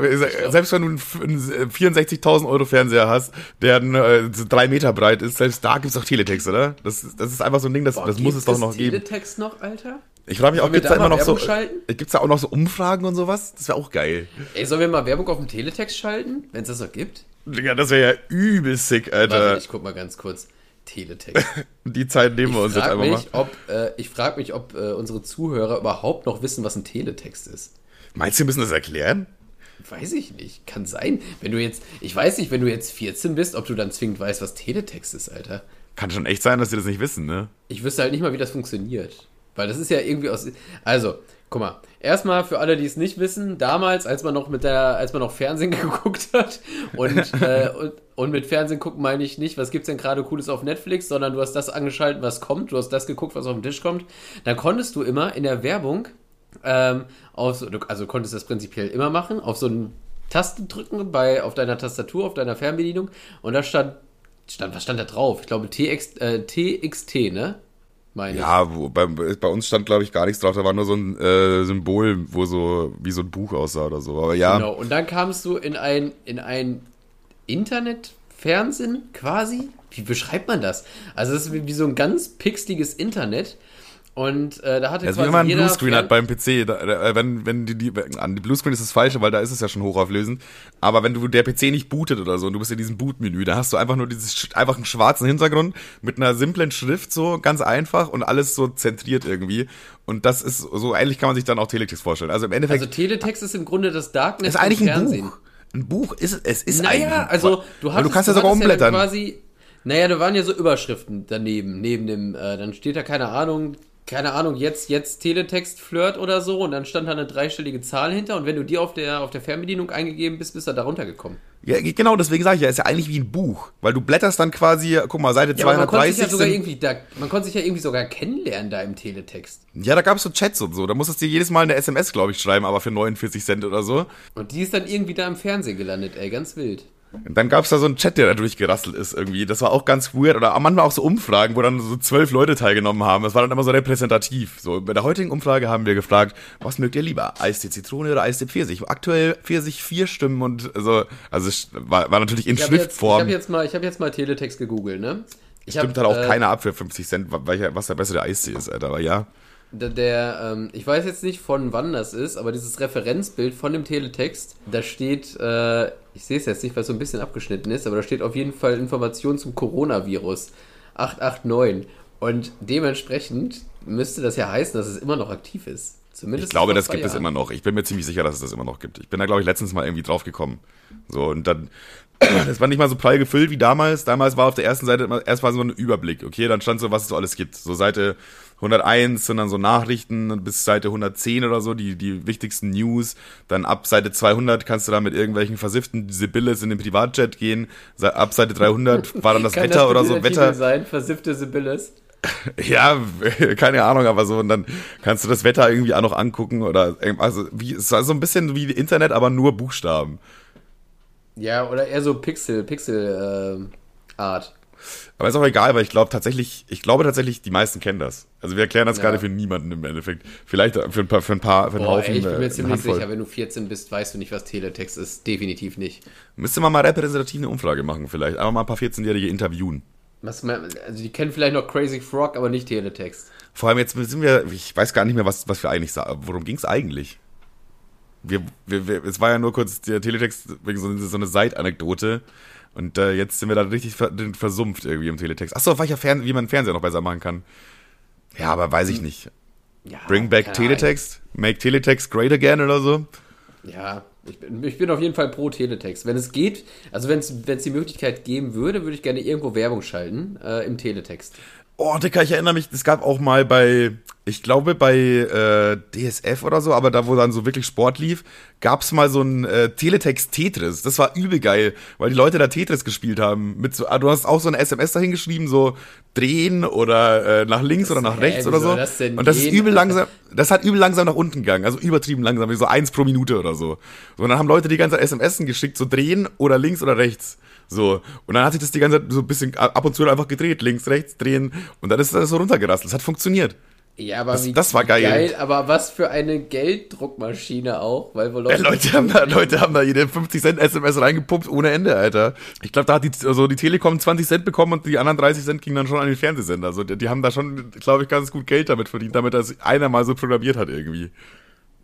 selbst wenn du einen f- einen 64.000 Euro Fernseher hast, der äh, drei Meter breit ist, selbst da gibt's doch Teletext, oder? Das, ist- das ist einfach so ein Ding, das, das muss es doch noch geben.
Teletext noch, Alter?
Ich frage mich auch,
wir
gibt's da immer noch so,
Werbung schalten?
äh, gibt's da auch noch so Umfragen und sowas? Das wäre auch geil.
Ey, sollen wir mal Werbung auf dem Teletext schalten, wenn es das noch gibt?
Digga, das wäre ja übel sick,
Warte,
Alter.
ich guck mal ganz kurz. Teletext.
Die Zeit nehmen wir uns jetzt
frage
einfach
mich,
mal.
ob, äh, ich frag mich, ob äh, unsere Zuhörer überhaupt noch wissen, was ein Teletext ist.
Meinst du, wir müssen das erklären?
Weiß ich nicht. Kann sein. Wenn du jetzt, ich weiß nicht, wenn du jetzt 14 bist, ob du dann zwingend weißt, was Teletext ist, Alter.
Kann schon echt sein, dass sie das nicht wissen, ne?
Ich wüsste halt nicht mal, wie das funktioniert. Weil das ist ja irgendwie aus. Also, guck mal. Erstmal für alle, die es nicht wissen, damals, als man noch mit der, als man noch Fernsehen geguckt hat und, äh, und, und mit Fernsehen gucken meine ich nicht, was gibt's denn gerade Cooles auf Netflix, sondern du hast das angeschaltet, was kommt, du hast das geguckt, was auf den Tisch kommt. Dann konntest du immer in der Werbung, ähm, auf, so- du- also konntest das prinzipiell immer machen, auf so eine Taste drücken bei, auf deiner Tastatur, auf deiner Fernbedienung und da stand, stand, was stand da drauf? Ich glaube TX, äh, TXT, ne? Meine ich.
Ja, wo, bei, bei uns stand, glaube ich, gar nichts drauf. Da war nur so ein äh, Symbol, wo so wie so ein Buch aussah oder so. Aber ja,
Genau, und dann kamst du in ein, in ein Internetfernsehen quasi. Wie beschreibt man das? Also es ist wie, wie so ein ganz pixeliges Internet. Und äh, da hatte
also
quasi
wenn man einen Bluescreen hat beim PC, da, da, äh, wenn, wenn die, die, an die Bluescreen ist das Falsche, weil da ist es ja schon hochauflösend. Aber wenn du der PC nicht bootet oder so und du bist in diesem Bootmenü, da hast du einfach nur dieses einfach einen schwarzen Hintergrund mit einer simplen Schrift so ganz einfach und alles so zentriert irgendwie. Und das ist so ähnlich kann man sich dann auch Teletext vorstellen. Also im Endeffekt
Also Teletext ist im Grunde das Darknet
ist eigentlich ein
Fernsehen.
Buch. Ein Buch ist es ist eigentlich
Naja,
ein Buch.
also du hast
du kannst ja sogar umblättern.
Ja quasi, naja, da waren ja so Überschriften daneben, neben dem, äh, dann steht da keine Ahnung, keine Ahnung, jetzt, jetzt Teletext Flirt oder so und dann stand da eine dreistellige Zahl hinter und wenn du die auf der, auf der Fernbedienung eingegeben bist, bist du da runtergekommen.
Ja, genau, deswegen sage ich ja, ist ja eigentlich wie ein Buch, weil du blätterst dann quasi, guck mal, Seite
Ja, aber man konnte sich
230.
ja sogar irgendwie da, man konnte sich ja irgendwie sogar kennenlernen da im Teletext.
ja, da gab es so Chats und so, da musstest du dir jedes Mal eine SMS, glaube ich, schreiben, aber für 49 Cent oder so.
Und die ist dann irgendwie da im Fernsehen gelandet, ey, ganz wild.
Und dann gab es da so einen Chat, der da durchgerasselt ist irgendwie. Das war auch ganz weird. Oder manchmal auch so Umfragen, wo dann so zwölf Leute teilgenommen haben. Das war dann immer so repräsentativ. So, bei der heutigen Umfrage haben wir gefragt, was mögt ihr lieber? Eistee Zitrone oder Eistee Pfirsich? Aktuell Pfirsich vier Stimmen und so. Also es war, war natürlich in
Ich jetzt,
Schriftform.
hab jetzt mal, ich habe jetzt mal Teletext gegoogelt, ne? Ich
Stimmt
hab,
halt auch
äh,
keiner ab für 50 Cent, was der bessere Eistee ist, Alter. Aber ja.
Der, der ähm, ich weiß jetzt nicht von wann das ist, aber dieses Referenzbild von dem Teletext, da steht, äh, ich sehe es jetzt nicht, weil es so ein bisschen abgeschnitten ist, aber da steht auf jeden Fall Informationen zum Coronavirus 889 und dementsprechend müsste das ja heißen, dass es immer noch aktiv ist. Zumindest
Ich glaube, das gibt es
Jahren.
immer noch. Ich bin mir ziemlich sicher, dass es das immer noch gibt. Ich bin da, glaube ich, letztens mal irgendwie drauf gekommen. So, und dann, das war nicht mal so prall gefüllt wie damals. Damals war auf der ersten Seite erstmal so ein Überblick. Okay, dann stand so, was es so alles gibt. So Seite 101 sind dann so Nachrichten bis Seite 110 oder so, die, die wichtigsten News. Dann ab Seite 200 kannst du da mit irgendwelchen versifften Sibylles in den Privatjet gehen. Ab Seite 300 war dann das
Kann
Wetter
das
oder so. Wetter.
Sein, versiffte Sibylles.
Ja, keine Ahnung, aber so und dann kannst du das Wetter irgendwie auch noch angucken oder irgend- also wie es war so ein bisschen wie Internet, aber nur Buchstaben.
Ja, oder eher so Pixel, Pixel äh, Art.
Aber ist auch egal, weil ich glaube tatsächlich, ich glaube tatsächlich, die meisten kennen das. Also wir erklären das
Ja.
gerade für niemanden im Endeffekt. Vielleicht für ein paar, für ein paar, für einen
Boah,
Haufen.
ey, ich bin
äh,
mir
eine
ziemlich sicher, wenn du 14 bist, weißt du nicht, was Teletext ist. Definitiv nicht.
Müsste man mal repräsentativ eine Umfrage machen vielleicht. Einfach mal ein paar 14-Jährige interviewen.
Was, man- also die kennen vielleicht noch Crazy Frog, aber nicht Teletext.
Vor allem jetzt sind wir, ich weiß gar nicht mehr, was, was wir eigentlich sagen. Worum ging es eigentlich? Wir, wir, wir, es war ja nur kurz der Teletext wegen so, so eine Seitanekdote. Und äh, jetzt sind wir da richtig ver, versumpft irgendwie im Teletext. Achso, Fern wie man Fernseher noch besser machen kann. Ja, aber weiß ich nicht.
Ja,
Bring back Teletext? Make Teletext great again oder so?
Ahnung. Ja, ich bin, ich bin auf jeden Fall pro Teletext. Wenn es geht, also wenn es wenn es die Möglichkeit geben würde, würde ich gerne irgendwo Werbung schalten äh, im Teletext.
Oh, Dicker, ich erinnere mich, es gab auch mal bei, ich glaube bei äh, DSF oder so, aber da, wo dann so wirklich Sport lief, gab's mal so ein äh, Teletext Tetris. Das war übel geil, weil die Leute da Tetris gespielt haben. Mit so, ah, du hast auch so eine SMS dahin geschrieben, so drehen oder äh, nach links oder nach rechts oder so.
das
Und das ist übel langsam, das hat übel langsam nach unten gegangen, also übertrieben langsam, wie so eins pro Minute oder so. so und dann haben Leute die ganze SMS geschickt, so drehen oder links oder rechts. So, und dann hat sich das die ganze Zeit so ein bisschen ab und zu einfach gedreht, links, rechts, drehen, und dann ist das so runtergerasselt. Es hat funktioniert.
Ja, aber
Das-
wie
das war geil.
aber was für eine Gelddruckmaschine auch, weil wohl
Ja,
Leute,
Leute, haben da, Leute haben da jede 50 Cent SMS reingepumpt ohne Ende, Alter. Ich glaube, da hat die, also die Telekom 20 Cent bekommen und die anderen 30 Cent gingen dann schon an den Fernsehsender. Also die, die haben da schon, glaube ich, ganz gut Geld damit verdient, damit das einer mal so programmiert hat irgendwie.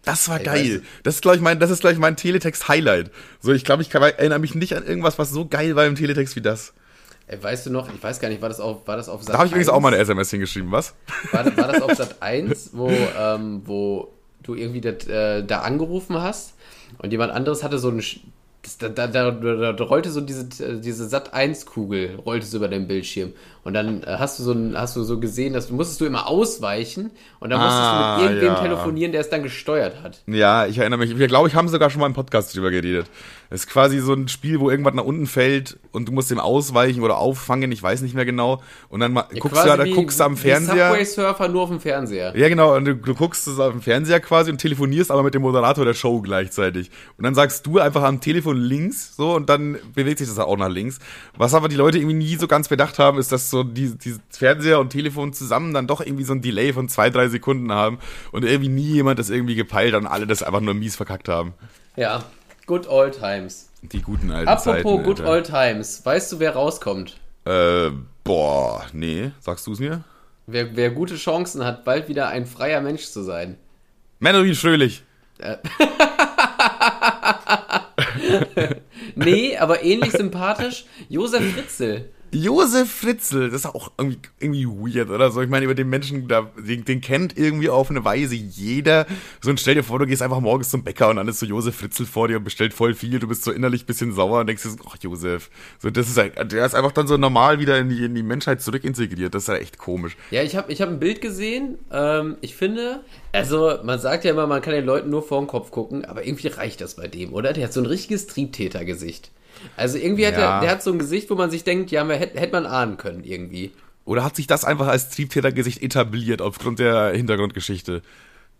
Das war
Ey,
geil. Das ist, glaube ich, mein, das ist, glaube ich, mein Teletext-Highlight. So, ich glaube, ich kann, erinnere mich nicht an irgendwas, was so geil war im Teletext wie das.
Ey, weißt du noch, ich weiß gar nicht, war das auf, war das auf Sat
Da habe ich übrigens auch
1?
mal eine SMS hingeschrieben, was?
War, war das auf Sat 1, wo, ähm, wo du irgendwie das, äh, da angerufen hast und jemand anderes hatte so ein. Das, da, da, da, da, rollte so diese, diese Sat 1-Kugel, rollte so über deinen Bildschirm. Und dann äh, hast du so ein, hast du so gesehen, dass du musstest du immer ausweichen und dann musstest
Ah,
du mit irgendwem
ja.
telefonieren, der es dann gesteuert hat.
Ja, ich erinnere mich. Wir glaube ich haben sogar schon mal im Podcast drüber geredet. Es ist quasi so ein Spiel, wo irgendwas nach unten fällt und du musst dem ausweichen oder auffangen, ich weiß nicht mehr genau. Und dann mal, guckst du da, guckst du am Fernseher.
Subway Surfer nur auf dem Fernseher.
Ja, genau, und du, du guckst es auf dem Fernseher quasi und telefonierst aber mit dem Moderator der Show gleichzeitig. Und dann sagst du einfach am Telefon links, so, und dann bewegt sich das auch nach links. Was aber die Leute irgendwie nie so ganz bedacht haben, ist, dass so die, die Fernseher und Telefon zusammen dann doch irgendwie so ein Delay von zwei, drei Sekunden haben und irgendwie nie jemand das irgendwie gepeilt hat und alle das einfach nur mies verkackt haben.
Ja, good old times.
Die guten alten
Apropos
Zeiten.
good
Alter.
old times, weißt du, wer rauskommt?
Äh, boah, nee, sagst du es mir?
Wer, wer gute Chancen hat, bald wieder ein freier Mensch zu sein.
Menowin Fröhlich.
Nee, aber ähnlich sympathisch, Josef Fritzl.
Josef Fritzl, das ist auch irgendwie, irgendwie weird oder so. Ich meine, über den Menschen, den, den kennt irgendwie auf eine Weise jeder. So, und stell dir vor, du gehst einfach morgens zum Bäcker und dann ist so Josef Fritzl vor dir und bestellt voll viel. Du bist so innerlich bisschen sauer und denkst dir so, ach, Josef. So, das ist halt, der ist einfach dann so normal wieder in die, in die Menschheit zurückintegriert. Das ist halt echt komisch.
Ja, ich habe ich hab ein Bild gesehen. Ähm, ich finde, also man sagt ja immer, man kann den Leuten nur vor den Kopf gucken, aber irgendwie reicht das bei dem, oder? Der hat so ein richtiges Triebtätergesicht. Also irgendwie hat
Ja.
er, der hat so ein Gesicht, wo man sich denkt, ja, man hätte, hätte man ahnen können irgendwie.
Oder hat sich das einfach als Triebtätergesicht etabliert aufgrund der Hintergrundgeschichte?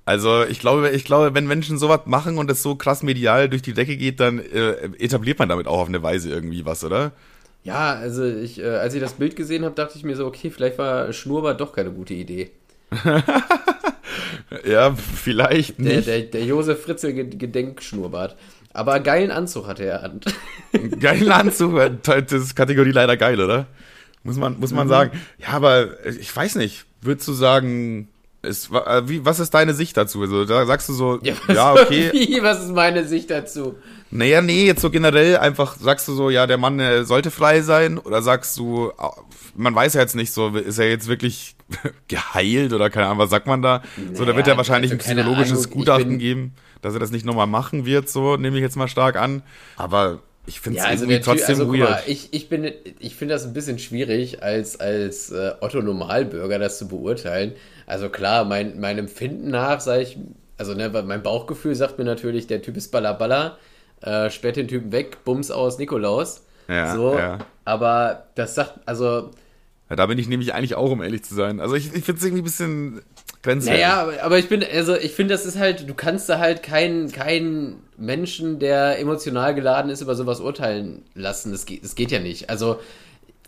Also ich glaube, ich glaube, wenn Menschen sowas machen und es so krass medial durch die Decke geht, dann äh, etabliert man damit auch auf eine Weise irgendwie was, oder?
Ja, also ich, äh, als ich das Bild gesehen habe, dachte ich mir so, okay, vielleicht war Schnurrbart doch keine gute Idee.
Ja, vielleicht
Der,
nicht.
der, der Josef Fritzl Ge- Gedenkschnurrbart. Aber geilen Anzug hatte er an.
Geilen Anzug, das ist Kategorie leider geil, oder? Muss man, muss
Mhm.
man sagen. Ja, aber ich weiß nicht. Würdest du sagen, ist, äh, wie, was ist deine Sicht dazu? Also, da sagst du so, ja,
was-
okay.
Wie, was ist meine Sicht dazu?
Naja, nee, jetzt so generell einfach, sagst du so, ja, der Mann äh, sollte frei sein? Oder sagst du, man weiß ja jetzt nicht so, ist er jetzt wirklich geheilt oder keine Ahnung, was sagt man da? so, da wird
Naja,
er wahrscheinlich
also
ein psychologisches
Ahnung,
Gutachten geben, dass er das nicht nochmal machen wird, so, nehme ich jetzt mal stark an. Aber ich finde es
Ja, also,
irgendwie trotzdem
also
weird.
mal, ich, ich, bin, ich finde das ein bisschen schwierig, als, als äh, Otto Normalbürger das zu beurteilen. Also klar, mein, mein Empfinden nach, sage ich, also ne, mein Bauchgefühl sagt mir natürlich, der Typ ist Ballaballa, äh, sperrt den Typen weg, Bums aus Nikolaus.
Ja,
so,
ja.
aber das sagt, also,
Ja, da bin ich nämlich eigentlich auch, um ehrlich zu sein. Also ich, ich finde es irgendwie ein bisschen grenzwertig.
naja, aber, aber ich bin, also ich finde, das ist halt, du kannst da halt keinen keinen Menschen, der emotional geladen ist, über sowas urteilen lassen. Das geht, das geht ja nicht. Also,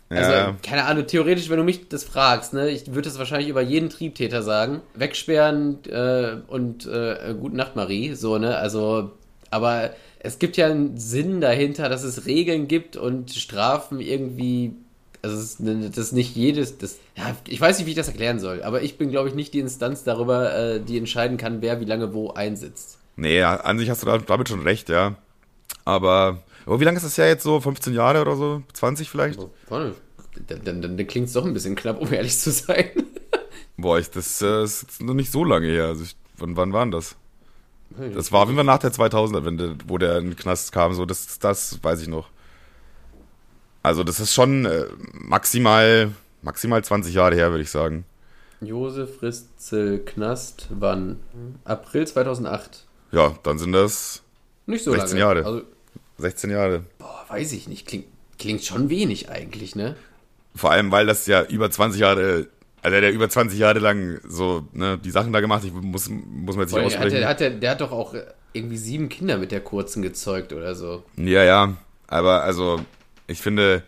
Also,
Ja.
keine Ahnung, theoretisch, wenn du mich das fragst, ne, ich würde das wahrscheinlich über jeden Triebtäter sagen. Wegsperren äh, und äh, Gute Nacht, Marie, so, ne? Also, aber es gibt ja einen Sinn dahinter, dass es Regeln gibt und Strafen irgendwie. Also, es ist, ne, das ist nicht jedes. Das, ja, ich weiß nicht, wie ich das erklären soll, aber ich bin, glaube ich, nicht die Instanz darüber, äh, die entscheiden kann, wer wie lange wo einsitzt.
Nee, an sich hast du da- damit schon recht, ja. Aber, aber wie lange ist das ja jetzt so? 15 Jahre oder so? 20 vielleicht?
Warte, Dann, dann, dann, klingt es doch ein bisschen knapp, um ehrlich zu sein.
Boah, ich, das äh, ist noch nicht so lange her. Also ich, wann, wann waren das? Das war jeden Fall nach der 2000er-Wende, wo der in den Knast kam. So, das, das weiß ich noch. Also das ist schon äh, maximal, maximal 20 Jahre her, würde ich sagen.
Josef Ritzel Knast, wann? April 2008.
Ja, dann sind das
Nicht so
16
lange.
Jahre.
Also,
16 Jahre.
boah, weiß ich nicht. Klingt, klingt schon wenig eigentlich, ne?
Vor allem, weil das ja über 20 Jahre, also der über 20 Jahre lang so, ne, die Sachen da gemacht, ich muss, muss man jetzt nicht aussprechen.
der, hat der, der hat doch auch irgendwie sieben Kinder mit der kurzen gezeugt oder so.
Ja, ja, aber also, ich finde,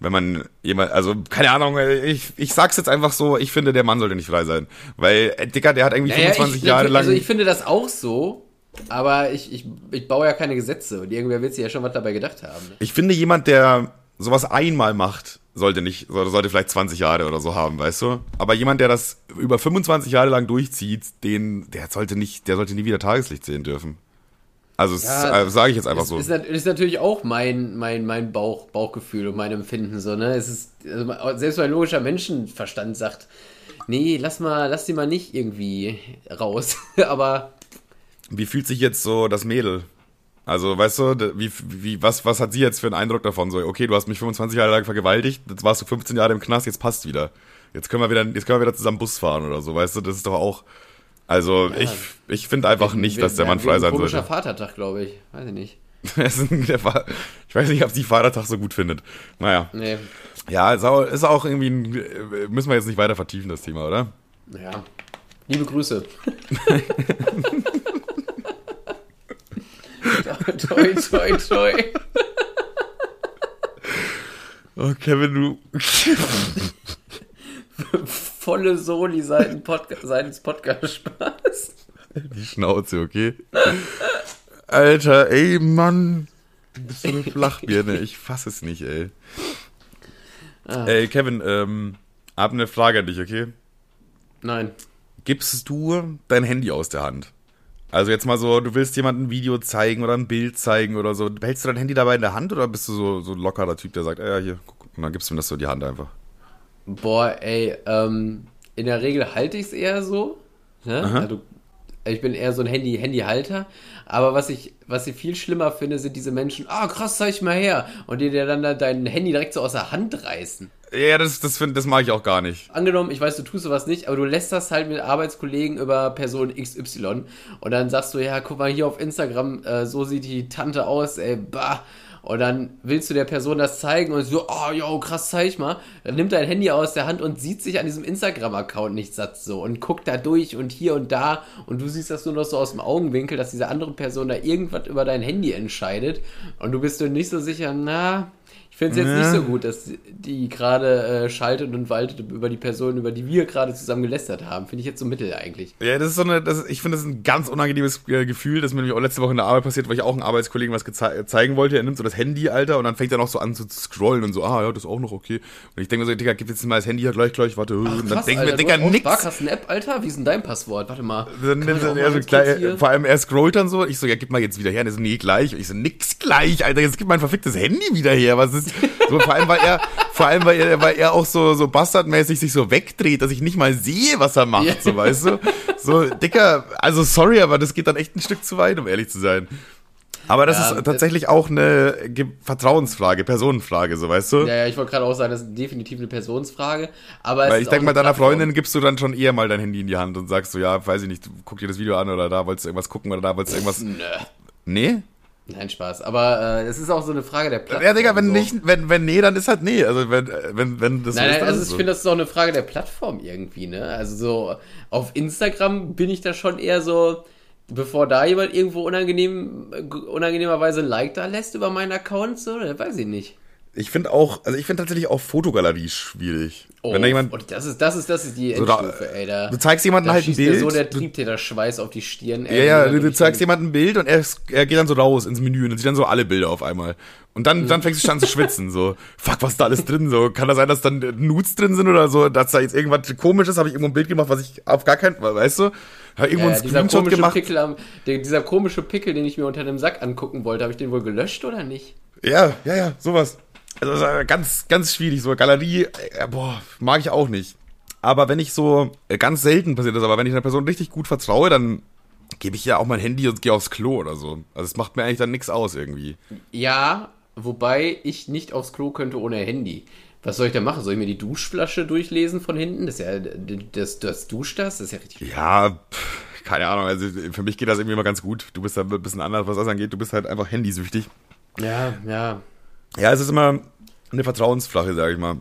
wenn man jemand, also, keine Ahnung, ich, ich sag's jetzt einfach so, ich finde, der Mann sollte nicht frei sein. Weil, äh, Dicker, der hat irgendwie
Naja,
25
ich,
Jahre lang.
Also ich finde das auch so, aber ich, ich, ich baue ja keine Gesetze und irgendwer wird sich ja schon was dabei gedacht haben. Ne?
ich finde, jemand, der sowas einmal macht, sollte nicht, sollte, vielleicht 20 Jahre oder so haben, weißt du? Aber jemand, der das über 25 Jahre lang durchzieht, den, der sollte nicht, der sollte nie wieder Tageslicht sehen dürfen. Also,
Ja,
äh, sage ich jetzt einfach
Ist,
so.
ist, ist natürlich auch mein, mein, mein Bauch, Bauchgefühl und mein Empfinden so, ne? Es ist, also selbst mein logischer Menschenverstand sagt, nee, lass mal, lass die mal nicht irgendwie raus. Aber
Wie fühlt sich jetzt so das Mädel? Also, weißt du, wie, wie, was, was hat sie jetzt für einen Eindruck davon? So, okay, du hast mich 25 Jahre lang vergewaltigt, jetzt warst du 15 Jahre im Knast, jetzt passt wieder. Jetzt können wir wieder, jetzt können wir wieder zusammen Bus fahren oder so, weißt du, das ist doch auch, also, ich, ich finde einfach nicht, dass der Mann frei sein
Komischer
sollte.
Vatertag, glaube ich. Weiß ich nicht.
Ist ein- ich weiß nicht, ob sie Vatertag so gut findet. Naja.
Nee.
Ja, ist auch, ist auch irgendwie, ein, äh, müssen wir jetzt nicht weiter vertiefen, das Thema, oder?
Ja. Liebe Grüße. toi, toi, toi.
Oh, Kevin, du.
Volle Soli seitens Podca seitens Podcast-Spaß.
Die Schnauze, okay? Alter, ey, Mann. Du bist so eine Flachbirne. Ich fass es nicht, ey. Ey, Kevin, ähm, hab eine Frage an dich, okay?
Nein.
Gibst du dein Handy aus der Hand? Also jetzt mal so, du willst jemandem ein Video zeigen oder ein Bild zeigen oder so. Hältst du dein Handy dabei in der Hand oder bist du so, so ein lockerer Typ, der sagt, ah, ja, hier, guck, Und dann gibst du mir das so in die Hand einfach.
Boah, ey, ähm, in der Regel halte ich es eher so. Ne? Also, ich bin eher so ein Handy, Handyhalter. Aber was ich, was ich viel schlimmer finde, sind diese Menschen, ah, krass, zeig mal her. Und die dir dann da dein Handy direkt so aus der Hand reißen.
Ja, das, das, find, das mag ich auch gar nicht.
Angenommen, ich weiß, du tust sowas nicht, aber du lässt das halt mit Arbeitskollegen über Person XY. Und dann sagst du, ja, guck mal hier auf Instagram, äh, so sieht die Tante aus, ey, bah. Und dann willst du der Person das zeigen und so, oh, yo, krass, zeig mal. Dann nimmt dein Handy aus der Hand und sieht sich an diesem Instagram-Account nicht satt so und guckt da durch und hier und da und du siehst das nur noch so aus dem Augenwinkel, dass diese andere Person da irgendwas über dein Handy entscheidet und du bist dir nicht so sicher, na, finde es jetzt
Ja.
nicht so gut, dass die gerade äh, schaltet und waltet über die Person, über die wir gerade zusammen gelästert haben. Finde ich jetzt so mittel eigentlich.
Ja, das ist so eine, das ich finde, das ist ein ganz unangenehmes äh, Gefühl, das mir nämlich auch letzte Woche in der Arbeit passiert, weil ich auch einem Arbeitskollegen was gezei- zeigen wollte. Er nimmt so das Handy, Alter, und dann fängt er noch so an zu scrollen und so, ah, ja, das ist auch noch okay. Und ich denke mir so, Digga, gib jetzt mal das Handy ja gleich, gleich, warte. und dann denke ich mir, Digga, nix.
Sparkassen-App, Alter? Wie ist denn dein Passwort? Warte mal.
Dann
ich auch
er
mal
so gleich, vor allem er scrollt dann so, ich so, ja, gib mal jetzt wieder her. Und er so, nee, gleich. Und ich so, nix gleich, Alter, jetzt gib mein verficktes Handy wieder her. Was ist, so, vor allem, weil er, vor allem, weil er, weil er auch so, so bastardmäßig sich so wegdreht, dass ich nicht mal sehe, was er macht,
Ja.
so, weißt du? So, Dicker, also sorry, aber das geht dann echt ein Stück zu weit, um ehrlich zu sein. Aber das
Ja,
ist tatsächlich auch eine Ge- Vertrauensfrage, Personenfrage, so, weißt du?
Ja, ja, ich wollte gerade auch sagen, das ist definitiv eine Personsfrage. Aber
Weil ich denke mal,
eine
deiner
Plattform.
Freundin gibst du dann schon eher mal dein Handy in die Hand und sagst so, ja, weiß ich nicht, guck dir das Video an oder da wolltest du irgendwas gucken oder da wolltest du irgendwas.
Nö.
Nee?
Nein, Spaß. Aber äh, es ist auch so eine Frage der Plattform.
Ja, Digga, wenn
so.
nicht, wenn, wenn nee, dann ist halt nee. Also wenn, äh, wenn, wenn das so
Nein,
ist,
nein, also ich
so.
finde, das ist auch eine Frage der Plattform irgendwie, ne? Also so auf Instagram bin ich da schon eher so, bevor da jemand irgendwo unangenehm, unangenehmerweise ein Like da lässt über meinen Account, so, weiß ich nicht.
Ich finde auch, also ich finde tatsächlich auch Fotogalerie schwierig. wenn da jemand,
und das ist, das ist, das ist die
So da-
Endstufe, ey. Da,
du zeigst jemandem
da
halt ein Bild.
so der Triebtäter-Schweiß auf die Stirn.
ja, ja, du, du zeigst jemandem ein Bild und er, er geht dann so raus ins Menü und sieht dann so alle Bilder auf einmal. Und dann, dann fängst du schon an zu schwitzen, so, fuck, was ist da alles drin, so, kann das sein, dass dann Nudes drin sind oder so, dass da jetzt irgendwas komisches, habe ich irgendwo ein Bild gemacht, was ich auf gar keinen, weißt du, habe irgendwo
Ja,
einen Screenshot gemacht.
Pickel am, der, dieser komische Pickel, den ich mir unter dem Sack angucken wollte, habe ich den wohl gelöscht oder nicht?
Ja, ja, ja, sowas. Also das ist ganz, ganz schwierig. So Galerie, äh, boah, mag ich auch nicht. Aber wenn ich so, äh, ganz selten passiert das, aber wenn ich einer Person richtig gut vertraue, dann gebe ich ja auch mein Handy und gehe aufs Klo oder so. Also es macht mir eigentlich dann nichts aus irgendwie.
Ja, wobei ich nicht aufs Klo könnte ohne Handy. Was soll ich da machen? Soll ich mir die Duschflasche durchlesen von hinten? Das ist ja, das, das duscht das? Das ist ja richtig.
Ja, pff, keine Ahnung. Also für mich geht das irgendwie immer ganz gut. Du bist da ein bisschen anders, was das angeht. Du bist halt einfach handysüchtig.
Ja, ja.
Ja, es ist immer eine Vertrauensflache, sage ich mal.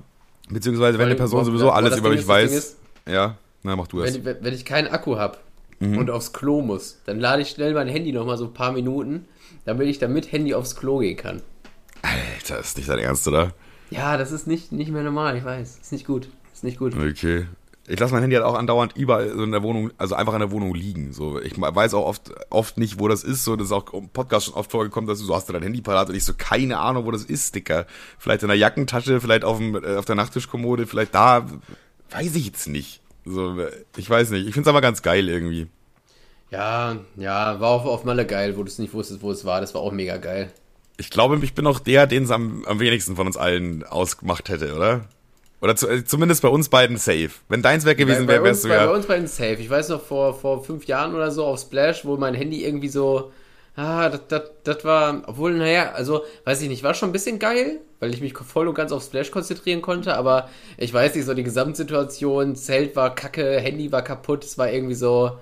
Beziehungsweise wenn eine Person sowieso alles über
Ding
mich
ist-
weiß.
ist-
ja, na, mach du es.
Wenn, wenn wenn ich keinen Akku habe
Mhm.
und aufs Klo muss, dann lade ich schnell mein Handy nochmal so ein paar Minuten, damit ich dann mit Handy aufs Klo gehen kann.
Alter, ist nicht dein Ernst, oder?
Ja, das ist nicht, nicht mehr normal, ich weiß. Ist nicht gut. Ist nicht gut.
Okay. Ich lasse mein Handy halt auch andauernd überall so in der Wohnung, also einfach in der Wohnung liegen. So, ich weiß auch oft, oft nicht, wo das ist. So, das ist auch im Podcast schon oft vorgekommen, dass du so hast du dein Handy parat und ich so keine Ahnung, wo das ist, Dicker. Vielleicht in der Jackentasche, vielleicht auf, dem, äh, auf der Nachttischkommode, vielleicht da, weiß ich jetzt nicht. So, ich weiß nicht. Ich find's aber ganz geil irgendwie.
Ja, ja, war auch auf Malle geil, wo du es nicht wusstest, wo es war. Das war auch mega geil.
Ich glaube, ich bin auch der, den es am, am wenigsten von uns allen ausgemacht hätte, oder? Oder zu, äh, zumindest bei uns beiden safe. Wenn deins weg gewesen wäre, wärst du
bei, bei
ja.
uns beiden safe. Ich weiß noch, vor, vor fünf Jahren oder so auf Splash, wo mein Handy irgendwie so. Ah, das, war. Obwohl, naja, also, weiß ich nicht, war schon ein bisschen geil, weil ich mich voll und ganz auf Splash konzentrieren konnte, aber ich weiß nicht, so die Gesamtsituation, Zelt war kacke, Handy war kaputt, es war irgendwie so.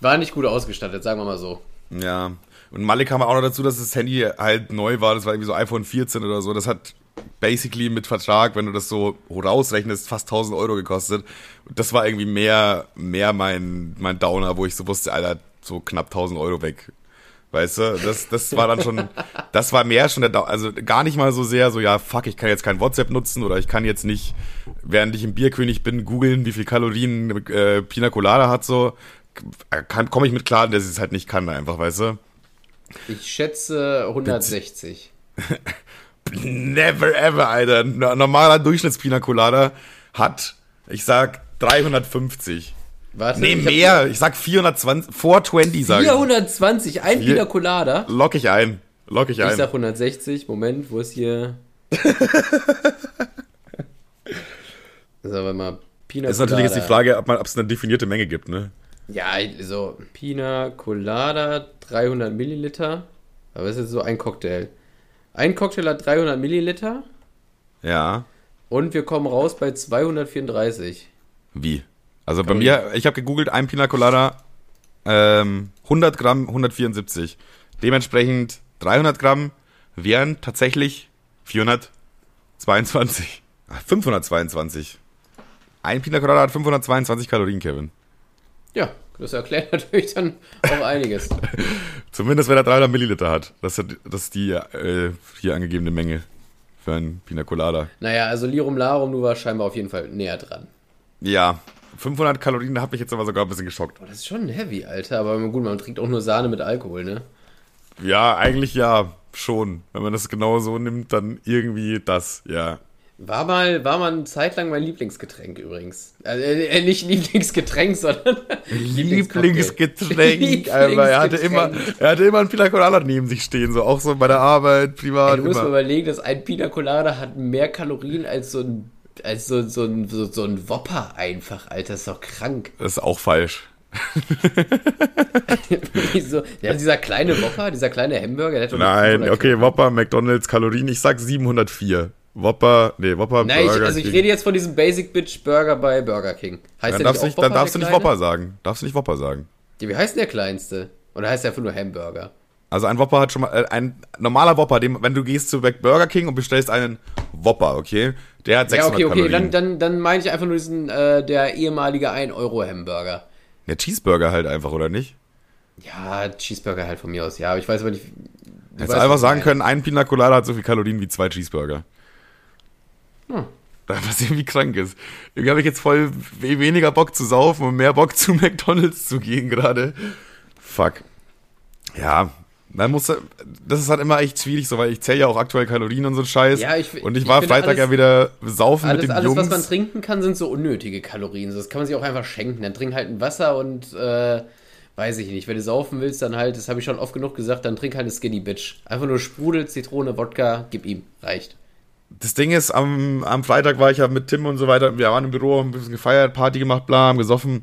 War nicht gut ausgestattet, sagen wir mal so.
Ja. Und Malik kam auch noch dazu, dass das Handy halt neu war. Das war irgendwie so iPhone 14 oder so. Das hat basically mit Vertrag, wenn du das so rausrechnest, fast 1000 Euro gekostet. Das war irgendwie mehr, mehr mein, mein Downer, wo ich so wusste, Alter, so knapp 1000 Euro weg. Weißt du, das, das war dann schon, das war mehr schon der, Dau- also gar nicht mal so sehr so, ja, fuck, ich kann jetzt kein WhatsApp nutzen oder ich kann jetzt nicht, während ich im Bierkönig bin, googeln, wie viel Kalorien äh, Pina Colada hat, so, kann, komme ich mit klar, dass ich es halt nicht kann, einfach, weißt du.
Ich schätze 160.
Never ever, Alter. Ein normaler Durchschnittspina Colada hat, ich sag, 350.
Warte,
Nee,
ich
mehr. Ich sag 420, 420 sag ich.
420, ein
Vier-
Pina Colada.
Lock ich ein. Lock ich
Ich
ein.
sag 160. Moment, wo ist hier. Sagen wir mal, Pina
Ist natürlich jetzt die. Frage, ob es eine definierte Menge gibt, ne?
Ja, so Pina Colada, 300 Milliliter. Aber das ist so ein Cocktail. Ein Cocktail hat 300 Milliliter
Ja.
und wir kommen raus bei 234.
Wie? Also bei
Kalorien.
mir, ich habe gegoogelt, ein Pina Colada, ähm, 100 Gramm, 174. Dementsprechend 300 Gramm wären tatsächlich 422. Ach, 522. Ein Pina Colada hat 522 Kalorien, Kevin.
Ja, das erklärt natürlich dann auch einiges.
Zumindest wenn er 300 Milliliter hat. Das ist, die äh, hier angegebene Menge für ein Pina Colada.
naja, also Lirum Larum, du warst scheinbar auf jeden Fall näher dran.
Ja, 500 Kalorien hat mich jetzt aber sogar ein bisschen geschockt.
Boah, das ist schon heavy, Alter. Aber gut, man trinkt auch nur Sahne mit Alkohol, ne?
Ja, eigentlich ja, schon. Wenn man das genau so nimmt, dann irgendwie das, ja.
War mal, war mal eine Zeit lang mein Lieblingsgetränk übrigens. Also, äh, nicht Lieblingsgetränk, sondern
Lieblingsgetränk. aber er hatte immer, er hatte immer einen Pina Colada neben sich stehen, so auch so bei der Arbeit, privat.
Du musst mal überlegen, dass ein Pina Colada hat mehr Kalorien als so ein, als so, so, ein, so, so ein Whopper einfach, Alter. Das ist doch krank.
Das ist auch falsch.
Wieso? Ja, dieser kleine Whopper, dieser kleine Hamburger,
Nein,
500
okay, Whopper, McDonalds, Kalorien, ich sag 704. Whopper, nee, Whopper,
Nein, ich,
Burger
also ich
King.
rede jetzt von diesem Basic Bitch Burger bei Burger King. Heißt
Dann
der
darfst, du
nicht auch
dann
Whopper,
darfst du nicht? Whopper sagen. Darfst du nicht Whopper sagen.
Ja, wie heißt denn der kleinste? Oder heißt der einfach nur Hamburger?
Also ein Whopper hat schon mal, äh, ein normaler Whopper, dem, wenn du gehst zu Burger King und bestellst einen Whopper, okay? Der hat
Ja,
600
okay, okay,
Kalorien.
dann, dann, dann meine ich einfach nur diesen, äh, der ehemalige 1-Euro-Hamburger.
Der Cheeseburger halt einfach, oder nicht?
Ja, Cheeseburger halt von mir aus, ja, aber ich weiß aber nicht. du
Hättest
weißt,
einfach
ich
sagen können, ein Pina Colada hat so viel Kalorien wie zwei Cheeseburger.
Hm.
Was irgendwie krank ist. Irgendwie habe ich jetzt voll we- weniger Bock zu saufen und mehr Bock zu McDonalds zu gehen gerade. Fuck. Ja, dann muss das ist halt immer echt schwierig, so weil ich zähle ja auch aktuell Kalorien und so Scheiß.
Ja, ich-
und ich
ich
war Freitag
alles-
ja wieder saufen mit
Alles,
den
alles
Jungs.
was man trinken kann, sind so unnötige Kalorien. Das kann man sich auch einfach schenken. Dann trink halt ein Wasser und, äh, weiß ich nicht. Wenn du saufen willst, dann halt, das habe ich schon oft genug gesagt, dann trink halt eine Skinny Bitch. Einfach nur Sprudel, Zitrone, Wodka, gib ihm. Reicht.
Das Ding ist, am, am Freitag war ich ja mit Tim und so weiter. Wir waren im Büro, haben ein bisschen gefeiert, Party gemacht, bla, haben gesoffen.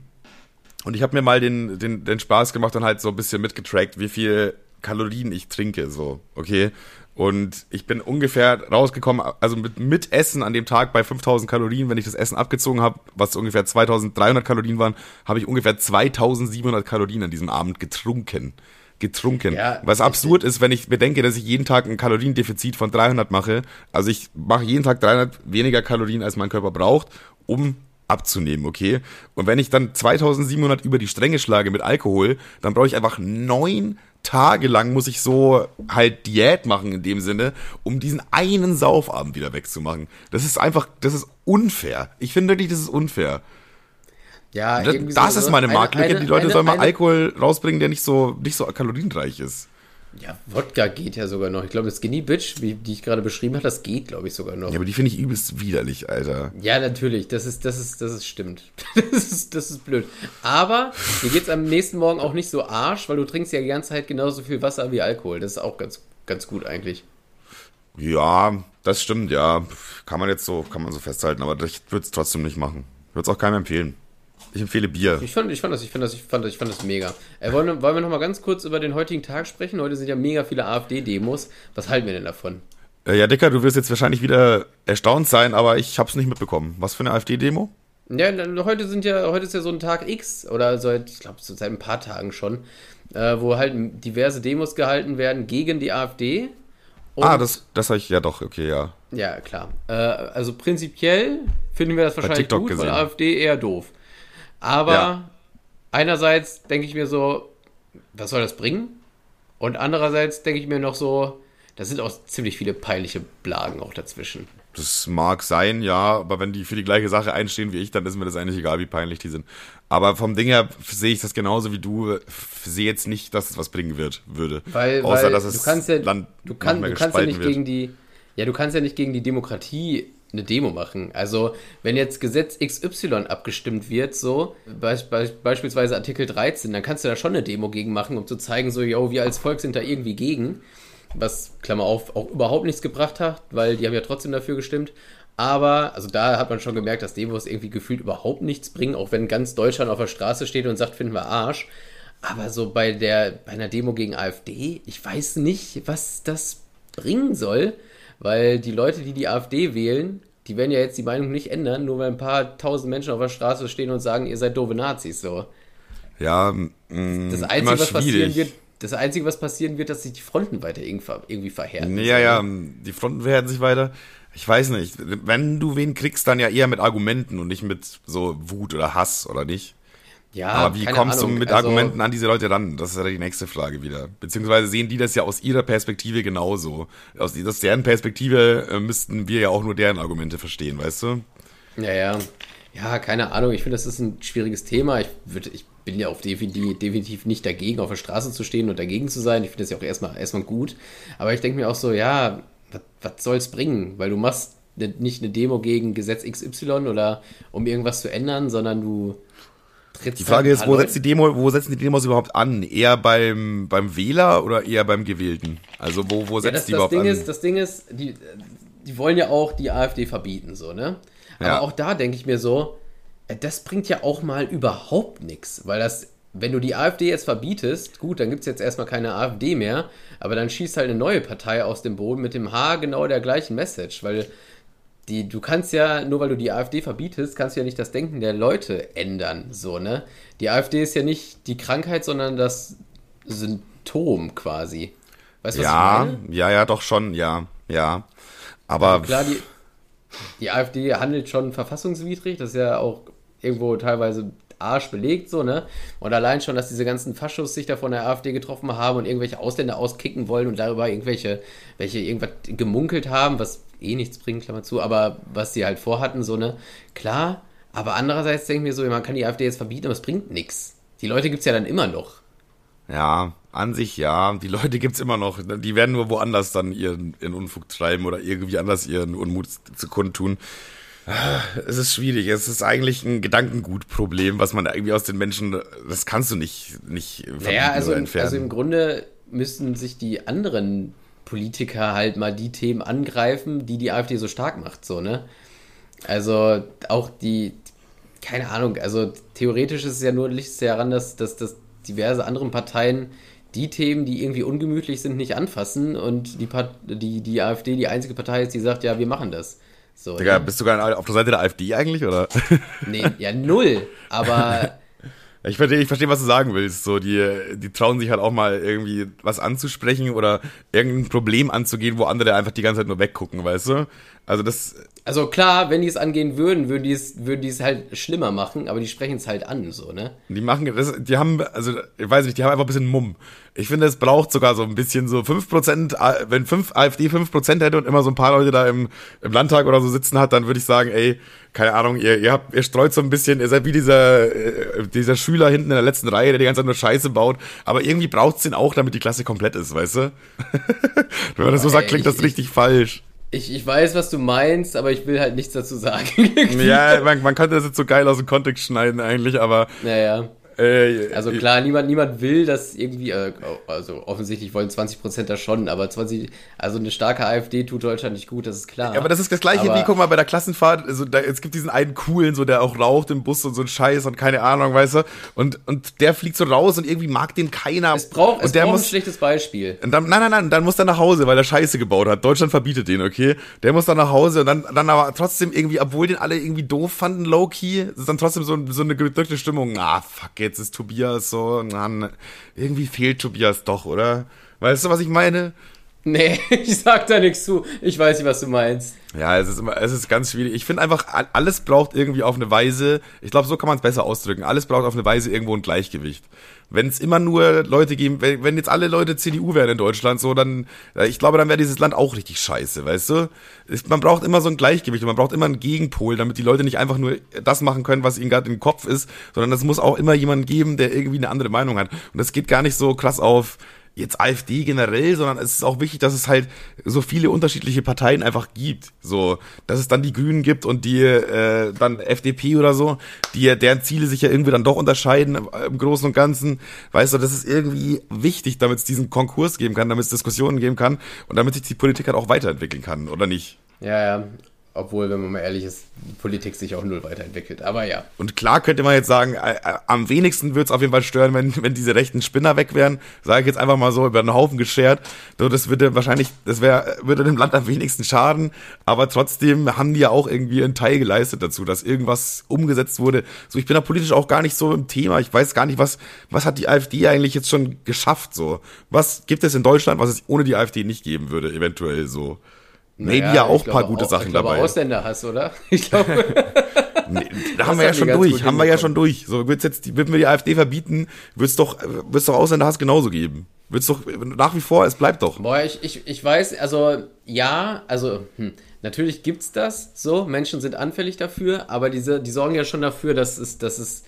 Und ich habe mir mal den, den, den Spaß gemacht und halt so ein bisschen mitgetrackt, wie viel Kalorien ich trinke, so, okay? Und ich bin ungefähr rausgekommen, also mit, mit Essen an dem Tag bei 5000 Kalorien, wenn ich das Essen abgezogen habe, was ungefähr 2300 Kalorien waren, habe ich ungefähr 2700 Kalorien an diesem Abend getrunken. Getrunken.
Ja,
was absurd ist, wenn ich bedenke, dass ich jeden Tag ein Kaloriendefizit von 300 mache. Also ich mache jeden Tag 300 weniger Kalorien, als mein Körper braucht, um abzunehmen, okay? Und wenn ich dann 2700 über die Stränge schlage mit Alkohol, dann brauche ich einfach neun Tage lang muss ich so halt Diät machen in dem Sinne, um diesen einen Saufabend wieder wegzumachen. Das ist einfach, das ist unfair. Ich finde wirklich, das ist unfair.
Ja,
Das, das
so-
ist meine
eine-
Marktlücke. die Leute
eine-
sollen mal
eine-
Alkohol rausbringen, der nicht so, nicht so kalorienreich ist.
Ja, Wodka geht ja sogar noch. Ich glaube, das Skinny Bitch, wie, die ich gerade beschrieben habe, das geht, glaube ich, sogar noch.
Ja, aber die finde ich übelst widerlich, Alter.
Ja, natürlich, das ist, das ist, das ist stimmt. Das ist, das ist blöd. Aber dir geht's am nächsten Morgen auch nicht so arsch, weil du trinkst ja die ganze Zeit genauso viel Wasser wie Alkohol. Das ist auch ganz, ganz gut eigentlich.
Ja, das stimmt, ja. Kann man jetzt so, kann man so festhalten, aber ich würde es trotzdem nicht machen. Ich würde es auch keinem empfehlen. Ich empfehle Bier.
Ich fand, ich fand das, ich fand das, ich fand das, ich fand das mega. Äh, wollen, wir- wollen wir noch mal ganz kurz über den heutigen Tag sprechen? Heute sind ja mega viele AfD-Demos. Was halten wir denn davon?
Äh, ja, Dicker, du wirst jetzt wahrscheinlich wieder erstaunt sein, aber ich habe es nicht mitbekommen. Was für eine AfD-Demo?
Ja, heute sind ja, heute ist ja so ein Tag X oder seit, ich glaube, seit ein paar Tagen schon, äh, wo halt diverse Demos gehalten werden gegen die AfD. Und,
ah, das, das habe ich, ja doch, okay, ja.
Ja, klar. Äh, also prinzipiell finden wir das wahrscheinlich gut,
gesehen.
weil AfD eher doof. Aber
Ja.
einerseits denke ich mir so, was soll das bringen? Und andererseits denke ich mir noch so, da sind auch ziemlich viele peinliche Blagen auch dazwischen.
Das mag sein, ja, aber wenn die für die gleiche Sache einstehen wie ich, dann ist mir das eigentlich egal, wie peinlich die sind. Aber vom Ding her sehe ich das genauso wie du. Sehe jetzt nicht, dass es was bringen wird, würde.
Weil,
Außer,
weil
dass es
du kannst ja,
Land
du, kann, du kannst ja nicht
wird.
gegen die, ja, du kannst ja nicht gegen die Demokratie eine Demo machen. Also, wenn jetzt Gesetz XY abgestimmt wird, so, beis, beis, beispielsweise Artikel 13, dann kannst du da schon eine Demo gegen machen, um zu zeigen, so, yo, wir als Volk sind da irgendwie gegen. Was, Klammer auf, auch überhaupt nichts gebracht hat, weil die haben ja trotzdem dafür gestimmt. Aber, also da hat man schon gemerkt, dass Demos irgendwie gefühlt überhaupt nichts bringen, auch wenn ganz Deutschland auf der Straße steht und sagt, finden wir Arsch. Aber so bei der, bei einer Demo gegen AfD, ich weiß nicht, was das bringen soll, weil die Leute, die die AfD wählen, die werden ja jetzt die Meinung nicht ändern, nur weil ein paar tausend Menschen auf der Straße stehen und sagen, ihr seid doofe Nazis, so.
Ja, mh, mm,
das Einzige, was passieren wird, das Einzige, was passieren wird, dass sich die Fronten weiter irgendwie verhärten.
Ja, ja, die Fronten verhärten sich weiter. Ich weiß nicht. Wenn du wen kriegst, dann ja eher mit Argumenten und nicht mit so Wut oder Hass, oder nicht? Ja, aber wie kommst Ahnung. du mit also, Argumenten an diese Leute ran? Das ist ja die nächste Frage wieder. Beziehungsweise sehen die das ja aus ihrer Perspektive genauso. Aus, deren Perspektive äh, müssten wir ja auch nur deren Argumente verstehen, weißt du?
Ja, ja. Ja, keine Ahnung. Ich finde, das ist ein schwieriges Thema. Ich, würd, ich bin ja auch definitiv, definitiv nicht dagegen, auf der Straße zu stehen und dagegen zu sein. Ich finde das ja auch erstmal, erstmal gut. Aber ich denke mir auch so, ja, was soll es bringen? Weil du machst ne, nicht eine Demo gegen Gesetz XY oder um irgendwas zu ändern, sondern du
die Frage ist, wo setzt die Demo, wo setzen die Demos überhaupt an? Eher beim, beim Wähler oder eher beim Gewählten? Also wo, wo setzt ja, das,
die
das
überhaupt
Ding
an? Ist, das Ding ist, die, die wollen ja auch die AfD verbieten, so, ne? Aber ja. auch da denke ich mir so, äh, das bringt ja auch mal überhaupt nichts, weil das, wenn du die AfD jetzt verbietest, gut, dann gibt es jetzt erstmal keine AfD mehr, aber dann schießt halt eine neue Partei aus dem Boden mit dem H genau der gleichen Message, weil die, du kannst ja, nur weil du die AfD verbietest, kannst du ja nicht das Denken der Leute ändern, so, ne? Die AfD ist ja nicht die Krankheit, sondern das Symptom quasi.
Weißt du, was ja, ich meine? Ja, ja, doch schon, ja, ja. Aber. Also
klar, die, die AfD handelt schon verfassungswidrig, das ist ja auch irgendwo teilweise Arsch belegt, so, ne? Und allein schon, dass diese ganzen Faschos sich da von der AfD getroffen haben und irgendwelche Ausländer auskicken wollen und darüber irgendwelche, welche irgendwas gemunkelt haben, was eh nichts bringt, Klammer zu, aber was sie halt vorhatten, so, ne? Klar, aber andererseits denke ich mir so, man kann die AfD jetzt verbieten, aber es bringt nichts. Die Leute gibt es ja dann immer noch.
Ja, an sich ja. Die Leute gibt es immer noch. Die werden nur woanders dann ihren, ihren Unfug treiben oder irgendwie anders ihren Unmut zu kundtun. Es ist schwierig. Es ist eigentlich ein Gedankengutproblem, was man irgendwie aus den Menschen, das kannst du nicht, nicht
naja, also, entfernen. Also im Grunde müssten sich die anderen Politiker halt mal die Themen angreifen, die die AfD so stark macht, so, ne? Also auch die, keine Ahnung, also theoretisch ist es ja nur Licht daran, dass, dass, dass diverse andere Parteien die Themen, die irgendwie ungemütlich sind, nicht anfassen und die, die, die AfD die einzige Partei ist, die sagt, ja, wir machen das.
So, Digga, ja. bist du gar auf der Seite der AfD eigentlich, oder?
Nee, ja, null. Aber
ich verstehe, ich verstehe, was du sagen willst. So, die, die trauen sich halt auch mal irgendwie was anzusprechen oder irgendein Problem anzugehen, wo andere einfach die ganze Zeit nur weggucken, weißt du? Also das.
Also klar, wenn die es angehen würden, würden die es, würden die es halt schlimmer machen, aber die sprechen es halt an, so, ne?
Die machen, die haben, also, ich weiß nicht, die haben einfach ein bisschen Mumm. Ich finde, es braucht sogar so ein bisschen so 5%, wenn 5, AfD 5% hätte und immer so ein paar Leute da im, im Landtag oder so sitzen hat, dann würde ich sagen, ey, keine Ahnung, ihr, ihr habt, ihr streut so ein bisschen, ihr seid wie dieser, äh, dieser Schüler hinten in der letzten Reihe, der die ganze Zeit nur Scheiße baut, aber irgendwie braucht's den auch, damit die Klasse komplett ist, weißt du? wenn man das so sagt, klingt das richtig falsch.
Ich, ich weiß, was du meinst, aber ich will halt nichts dazu sagen.
ja, man, man könnte das jetzt so geil aus dem Kontext schneiden eigentlich, aber.
Naja. Äh, also klar, niemand, niemand will das irgendwie, äh, also offensichtlich wollen 20% das schon, aber 20, also eine starke AfD tut Deutschland nicht gut, das ist klar.
Ja, aber das ist das gleiche aber, wie, guck mal, bei der Klassenfahrt, also da, es gibt diesen einen coolen, so der auch raucht im Bus und so ein Scheiß und keine Ahnung, weißt du, und, und der fliegt so raus und irgendwie mag den keiner.
Es braucht, es
der
braucht
muss,
ein schlechtes Beispiel.
Und dann, nein, nein, nein, dann muss er nach Hause, weil er Scheiße gebaut hat. Deutschland verbietet den, okay? Der muss dann nach Hause und dann, dann aber trotzdem irgendwie, obwohl den alle irgendwie doof fanden, low-key, ist dann trotzdem so, so eine gedrückte Stimmung. Ah, fuck, jetzt ist Tobias so, Mann, irgendwie fehlt Tobias doch, oder? Weißt du, was ich meine?
Nee, ich sag da nichts zu. Ich weiß nicht, was du meinst.
Ja, es ist immer, es ist ganz schwierig. Ich finde einfach, alles braucht irgendwie auf eine Weise, ich glaube, so kann man es besser ausdrücken. Alles braucht auf eine Weise irgendwo ein Gleichgewicht. Wenn es immer nur Leute geben, wenn, wenn jetzt alle Leute CDU wären in Deutschland, so, dann, ich glaube, dann wäre dieses Land auch richtig scheiße, weißt du? Man braucht immer so ein Gleichgewicht und man braucht immer einen Gegenpol, damit die Leute nicht einfach nur das machen können, was ihnen gerade im Kopf ist, sondern es muss auch immer jemanden geben, der irgendwie eine andere Meinung hat. Und das geht gar nicht so krass auf, jetzt AfD generell, sondern es ist auch wichtig, dass es halt so viele unterschiedliche Parteien einfach gibt. So, dass es dann die Grünen gibt und die äh, dann FDP oder so, die deren Ziele sich ja irgendwie dann doch unterscheiden im Großen und Ganzen. Weißt du, das ist irgendwie wichtig, damit es diesen Konkurs geben kann, damit es Diskussionen geben kann und damit sich die Politik halt auch weiterentwickeln kann, oder nicht?
Ja, ja. Obwohl, wenn man mal ehrlich ist, Politik sich auch null weiterentwickelt. Aber ja.
Und klar könnte man jetzt sagen, äh, äh, am wenigsten würde es auf jeden Fall stören, wenn, wenn diese rechten Spinner weg wären. Sage ich jetzt einfach mal so, über einen Haufen geschert. So, das würde wahrscheinlich, das wäre, würde dem Land am wenigsten schaden. Aber trotzdem haben die ja auch irgendwie einen Teil geleistet dazu, dass irgendwas umgesetzt wurde. So, ich bin da politisch auch gar nicht so im Thema. Ich weiß gar nicht, was, was hat die AfD eigentlich jetzt schon geschafft, so. Was gibt es in Deutschland, was es ohne die AfD nicht geben würde, eventuell so? Maybe naja, ja auch ein paar gute auch, Sachen ich glaube, dabei.
Ausländer hast, oder? Ich glaube.
nee, da haben wir ja schon durch, haben wir ja schon durch. So, wird's jetzt, würden wir die AfD verbieten, wird's doch, wird's doch Ausländerhass genauso geben. Wird's doch, nach wie vor, es bleibt doch.
Boah, ich, ich, ich weiß, also, ja, also, hm, natürlich gibt's das, so, Menschen sind anfällig dafür, aber diese, die sorgen ja schon dafür, dass es, dass es,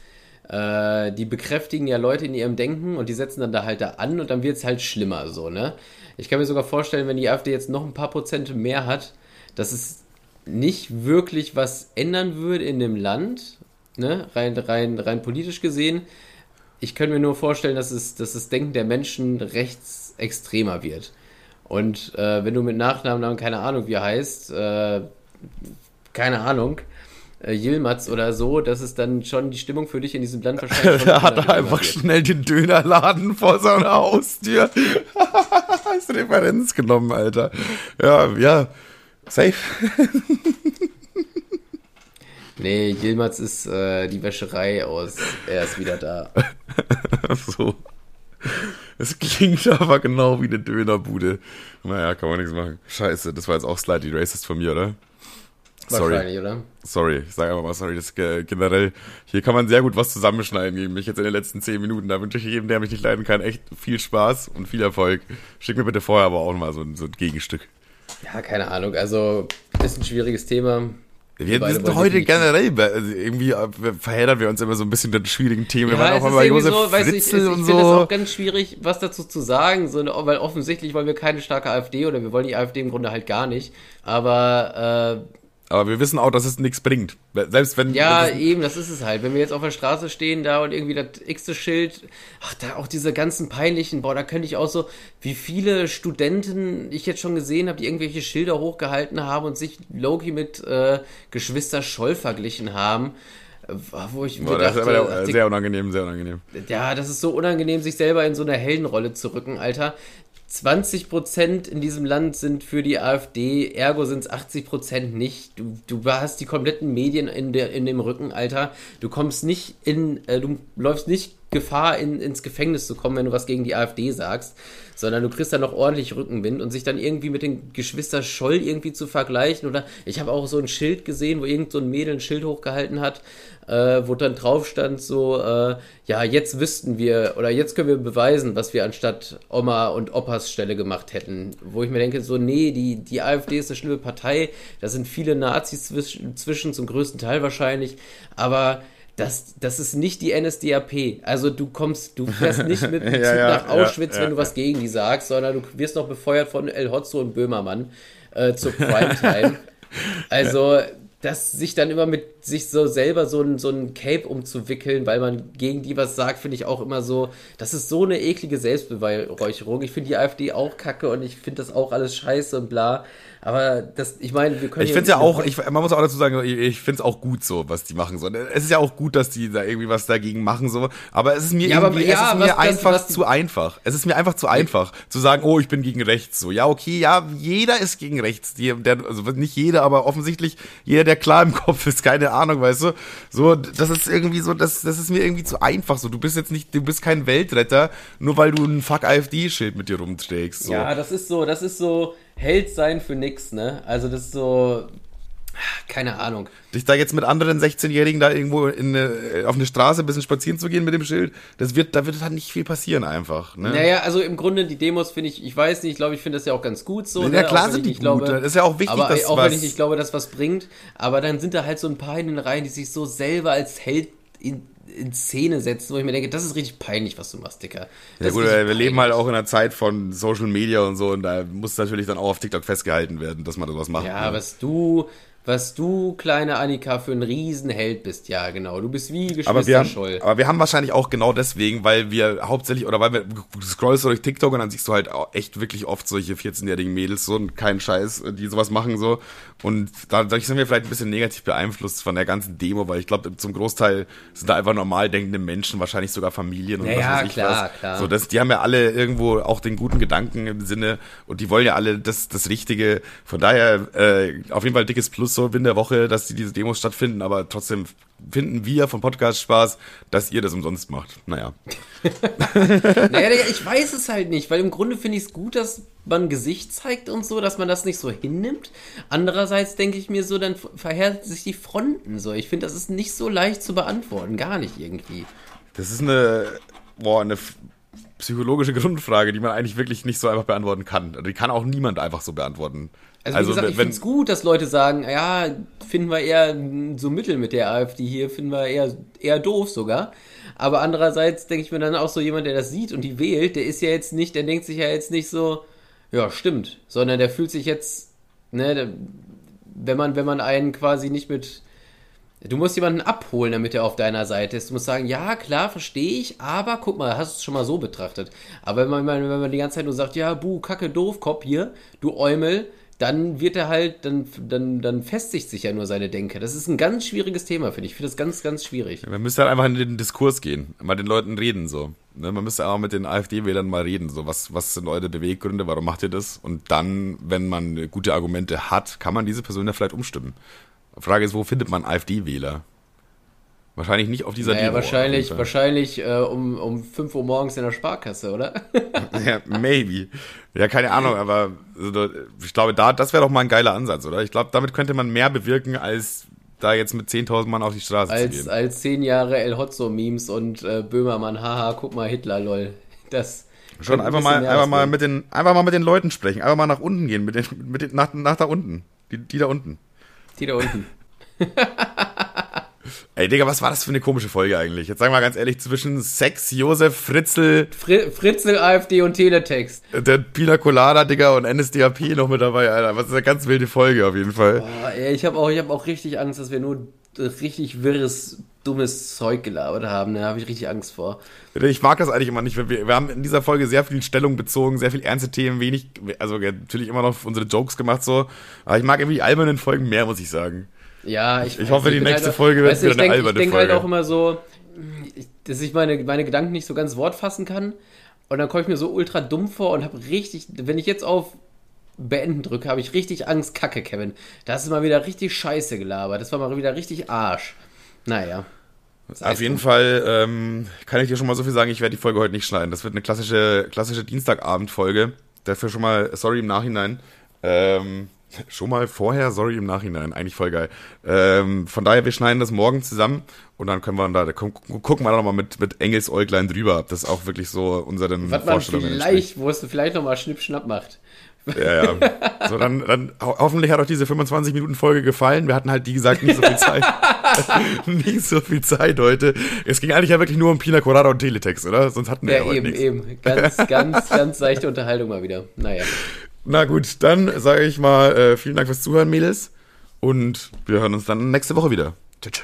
äh, die bekräftigen ja Leute in ihrem Denken und die setzen dann da halt da an und dann wird's halt schlimmer, so, ne? Ich kann mir sogar vorstellen, wenn die AfD jetzt noch ein paar Prozent mehr hat, dass es nicht wirklich was ändern würde in dem Land, ne? rein, rein, rein politisch gesehen. Ich könnte mir nur vorstellen, dass, es, dass das Denken der Menschen rechtsextremer wird. Und äh, wenn du mit Nachnamen, keine Ahnung, wie er heißt, äh, keine Ahnung, äh, Yilmaz oder so, dass es dann schon die Stimmung für dich in diesem Land wahrscheinlich
Er hat einfach wird. schnell den Dönerladen vor seiner Haustür. Hast du Referenz genommen, Alter. Ja, ja. Safe.
nee, Yilmaz ist äh, die Wäscherei aus. Er ist wieder da.
so. Es klingt aber genau wie eine Dönerbude. Naja, kann man nichts machen. Scheiße, das war jetzt auch slightly racist von mir, oder? Sorry. Oder? Sorry, ich sage einfach mal sorry. Das generell, hier kann man sehr gut was zusammenschneiden gegen mich jetzt in den letzten zehn Minuten. Da wünsche ich jedem, der mich nicht leiden kann, echt viel Spaß und viel Erfolg. Schick mir bitte vorher aber auch mal so, so ein Gegenstück.
Ja, keine Ahnung. Also, ist ein schwieriges Thema.
Wir, wir sind heute generell, also irgendwie äh, verheddern wir uns immer so ein bisschen den schwierigen Themen. Ja, wir waren auch mal Josef so, Fritzl ich, ich, und so. Ich finde es
auch ganz schwierig, was dazu zu sagen, so, weil offensichtlich wollen wir keine starke AfD oder wir wollen die AfD im Grunde halt gar nicht. Aber äh,
aber wir wissen auch, dass es nichts bringt. Selbst wenn.
Ja, das eben, das ist es halt. Wenn wir jetzt auf der Straße stehen da und irgendwie das x-te Schild, ach, da auch diese ganzen peinlichen, boah, da könnte ich auch so, wie viele Studenten ich jetzt schon gesehen habe, die irgendwelche Schilder hochgehalten haben und sich Loki mit äh, Geschwister Scholl verglichen haben. Äh, wo ich
Boah, das dachte, aber sehr unangenehm, sehr unangenehm.
Ja, das ist so unangenehm, sich selber in so eine Heldenrolle zu rücken, Alter. 20 Prozent in diesem Land sind für die AfD, ergo sind es 80 Prozent nicht. Du, du hast die kompletten Medien in, der, in dem Rücken, Alter. Du kommst nicht in, äh, du läufst nicht Gefahr, in, ins Gefängnis zu kommen, wenn du was gegen die AfD sagst, sondern du kriegst dann noch ordentlich Rückenwind und sich dann irgendwie mit den Geschwister Scholl irgendwie zu vergleichen. Oder ich habe auch so ein Schild gesehen, wo irgend so ein Mädel ein Schild hochgehalten hat, äh, wo dann drauf stand so, äh, ja, jetzt wüssten wir oder jetzt können wir beweisen, was wir anstatt Oma und Opas Stelle gemacht hätten. Wo ich mir denke, so, nee, die, die AfD ist eine schlimme Partei, da sind viele Nazis zwischen, zwischen zum größten Teil wahrscheinlich, aber das, das ist nicht die NSDAP. Also du kommst, du fährst nicht mit ja, ja, nach Auschwitz, ja, wenn du was gegen die sagst, sondern du wirst noch befeuert von El Hotzo und Böhmermann äh, zur Primetime. also das sich dann immer mit sich so selber so ein, so ein Cape umzuwickeln, weil man gegen die was sagt, finde ich auch immer so, das ist so eine eklige Selbstbeweihräucherung. Ich finde die AfD auch kacke und ich finde das auch alles scheiße und bla. Aber das, ich meine, wir können.
Ich finde ja auch, ich, man muss auch dazu sagen, ich, ich finde es auch gut so, was die machen so. Es ist ja auch gut, dass die da irgendwie was dagegen machen so. Aber es ist mir ja, irgendwie, ja, es ist mir was, einfach was, zu einfach. Es ist mir einfach zu einfach, zu sagen, oh, ich bin gegen rechts so. Ja, okay, ja, jeder ist gegen rechts. Die, der, also nicht jeder, aber offensichtlich jeder, der klar im Kopf ist, keine Ahnung, weißt du. So, das ist irgendwie so, das, das ist mir irgendwie zu einfach so. Du bist jetzt nicht, du bist kein Weltretter, nur weil du ein Fuck AfD-Schild mit dir rumträgst. So.
Ja, das ist so, das ist so Held sein für nix, ne? Also das ist so, keine Ahnung.
Dich da jetzt mit anderen 16-Jährigen da irgendwo in eine, auf eine Straße ein bisschen spazieren zu gehen mit dem Schild, das wird, da wird halt nicht viel passieren einfach. Ne?
Naja, also im Grunde die Demos finde ich, ich weiß nicht, ich glaube, ich finde das ja auch ganz gut so.
Ja,
ne?
klar sind die gut, glaube, das ist ja auch wichtig,
aber, dass auch was... wenn ich nicht glaube, dass was bringt, aber dann sind da halt so ein paar in den Reihen, die sich so selber als Held in, in Szene setzen, wo ich mir denke, das ist richtig peinlich, was du machst, Dicker.
Das ja gut, wir peinlich. leben halt auch in einer Zeit von Social Media und so und da muss natürlich dann auch auf TikTok festgehalten werden, dass man sowas macht.
Ja, ne? was du, was du, kleine Annika, für ein Riesenheld bist. Ja, genau. Du bist wie Geschwister
Aber wir, haben,
Scholl.
aber wir haben wahrscheinlich auch genau deswegen, weil wir hauptsächlich, oder weil wir, du scrollst so durch TikTok und dann siehst du halt echt wirklich oft solche 14-jährigen Mädels so und keinen Scheiß, die sowas machen so. Und dadurch sind wir vielleicht ein bisschen negativ beeinflusst von der ganzen Demo, weil ich glaube, zum Großteil sind da einfach normal denkende Menschen, wahrscheinlich sogar Familien und
Ja,
was
ja,
weiß ich
klar,
was.
klar.
So, das, die haben ja alle irgendwo auch den guten Gedanken im Sinne und die wollen ja alle das, das Richtige. Von daher äh, auf jeden Fall dickes Plus so in der Woche, dass die, diese Demos stattfinden, aber trotzdem finden wir vom Podcast Spaß, dass ihr das umsonst macht. Naja.
Naja, ich weiß es halt nicht, weil im Grunde finde ich es gut, dass man Gesicht zeigt und so, dass man das nicht so hinnimmt. Andererseits denke ich mir so, dann verhärten sich die Fronten so. Ich finde, das ist nicht so leicht zu beantworten, gar nicht irgendwie.
Das ist eine, boah, eine psychologische Grundfrage, die man eigentlich wirklich nicht so einfach beantworten kann. Die kann auch niemand einfach so beantworten.
Also, wie gesagt, ich
wenn,
finde es gut, dass Leute sagen, ja, finden wir eher so mittel mit der AfD hier, finden wir eher, eher doof sogar. Aber andererseits denke ich mir dann auch so, jemand, der das sieht und die wählt, der ist ja jetzt nicht, der denkt sich ja jetzt nicht so, ja, stimmt, sondern der fühlt sich jetzt, ne, wenn man, wenn man einen quasi nicht mit, du musst jemanden abholen, damit er auf deiner Seite ist. Du musst sagen, ja, klar, verstehe ich, aber guck mal, hast du es schon mal so betrachtet. Aber wenn man, wenn man die ganze Zeit nur sagt, ja, buh, kacke, doof, Kopf hier, du Eumel, dann wird er halt, dann, dann, dann festigt sich ja nur seine Denke. Das ist ein ganz schwieriges Thema, finde ich. Ich finde das ganz, ganz schwierig.
man müsste halt einfach in den Diskurs gehen, mal den Leuten reden so. Ne, man müsste auch mit den AfD-Wählern mal reden, so was, was sind eure Beweggründe, warum macht ihr das? Und dann, wenn man gute Argumente hat, kann man diese Person ja vielleicht umstimmen. Frage ist, wo findet man AfD-Wähler? Wahrscheinlich nicht auf dieser
Naja,
Demo,
wahrscheinlich, wahrscheinlich äh, um, um 5 Uhr morgens in der Sparkasse, oder?
Ja, maybe. Ja, keine Ahnung, aber also, ich glaube, da, das wäre doch mal ein geiler Ansatz, oder? Ich glaube, damit könnte man mehr bewirken, als da jetzt mit 10.000 Mann auf die Straße zu
als,
gehen.
als 10 Jahre El Hotzo-Memes und äh, Böhmermann, haha, guck mal, Hitler, lol. Das
Schon
ein
einfach
bisschen
mal, einfach mal mit den, einfach mal mit den Leuten sprechen, einfach mal nach unten gehen, mit den, mit den, nach, nach da unten. Die, die da unten.
Die da unten.
Ey, Digga, was war das für eine komische Folge eigentlich? Jetzt sagen wir mal ganz ehrlich, zwischen Sex, Josef, Fritzel,
Fri Fritzel, AfD und Teletext.
der Pina Colada, Digga, und NSDAP noch mit dabei, Alter. Was ist eine ganz wilde Folge auf jeden Fall.
Boah, ey, ich habe auch, ich hab auch richtig Angst, dass wir nur richtig wirres, dummes Zeug gelabert haben. Da habe ich richtig Angst vor.
Ich mag das eigentlich immer nicht. Wir, wir haben in dieser Folge sehr viel Stellung bezogen, sehr viel ernste Themen, wenig, also natürlich immer noch unsere Jokes gemacht so. Aber ich mag irgendwie die albernen Folgen mehr, muss ich sagen.
Ja, ich,
Ich hoffe, die
bin
nächste
halt,
Folge wird
weißt
wieder eine
denk,
alberne
Ich denke halt
Folge.
auch immer so, dass ich meine, meine Gedanken nicht so ganz Wort fassen kann. Und dann komme ich mir so ultra dumm vor und habe richtig, wenn ich jetzt auf Beenden drücke, habe ich richtig Angst, Kacke, Kevin. Das ist mal wieder richtig scheiße gelabert. Das war mal wieder richtig Arsch. Naja.
Auf jeden Fall ähm, kann ich dir schon mal so viel sagen, ich werde die Folge heute nicht schneiden. Das wird eine klassische, klassische Dienstagabend-Folge. Dafür schon mal sorry im Nachhinein. Ähm, schon mal vorher, sorry im Nachhinein. Eigentlich voll geil. Ähm, von daher, wir schneiden das morgen zusammen und dann können wir da, da gu- gucken wir da nochmal mit, mit Engelsäuglein drüber, ob das auch wirklich so unseren
Was man
Vorstellungen
vielleicht, wo es vielleicht nochmal Schnipp-Schnapp macht.
Ja, ja. So, dann, dann ho hoffentlich hat euch diese 25-Minuten-Folge gefallen. Wir hatten halt, wie gesagt, nicht so viel Zeit. nicht so viel Zeit heute. Es ging eigentlich ja wirklich nur um Pina Colada und Teletext, oder? Sonst hatten wir ja,
Ja,
heute
eben,
nichts.
eben. Ganz, ganz, ganz seichte Unterhaltung mal wieder. Naja.
Na gut, dann sage ich mal äh, vielen Dank fürs Zuhören, Mädels. Und wir hören uns dann nächste Woche wieder. Tschüss.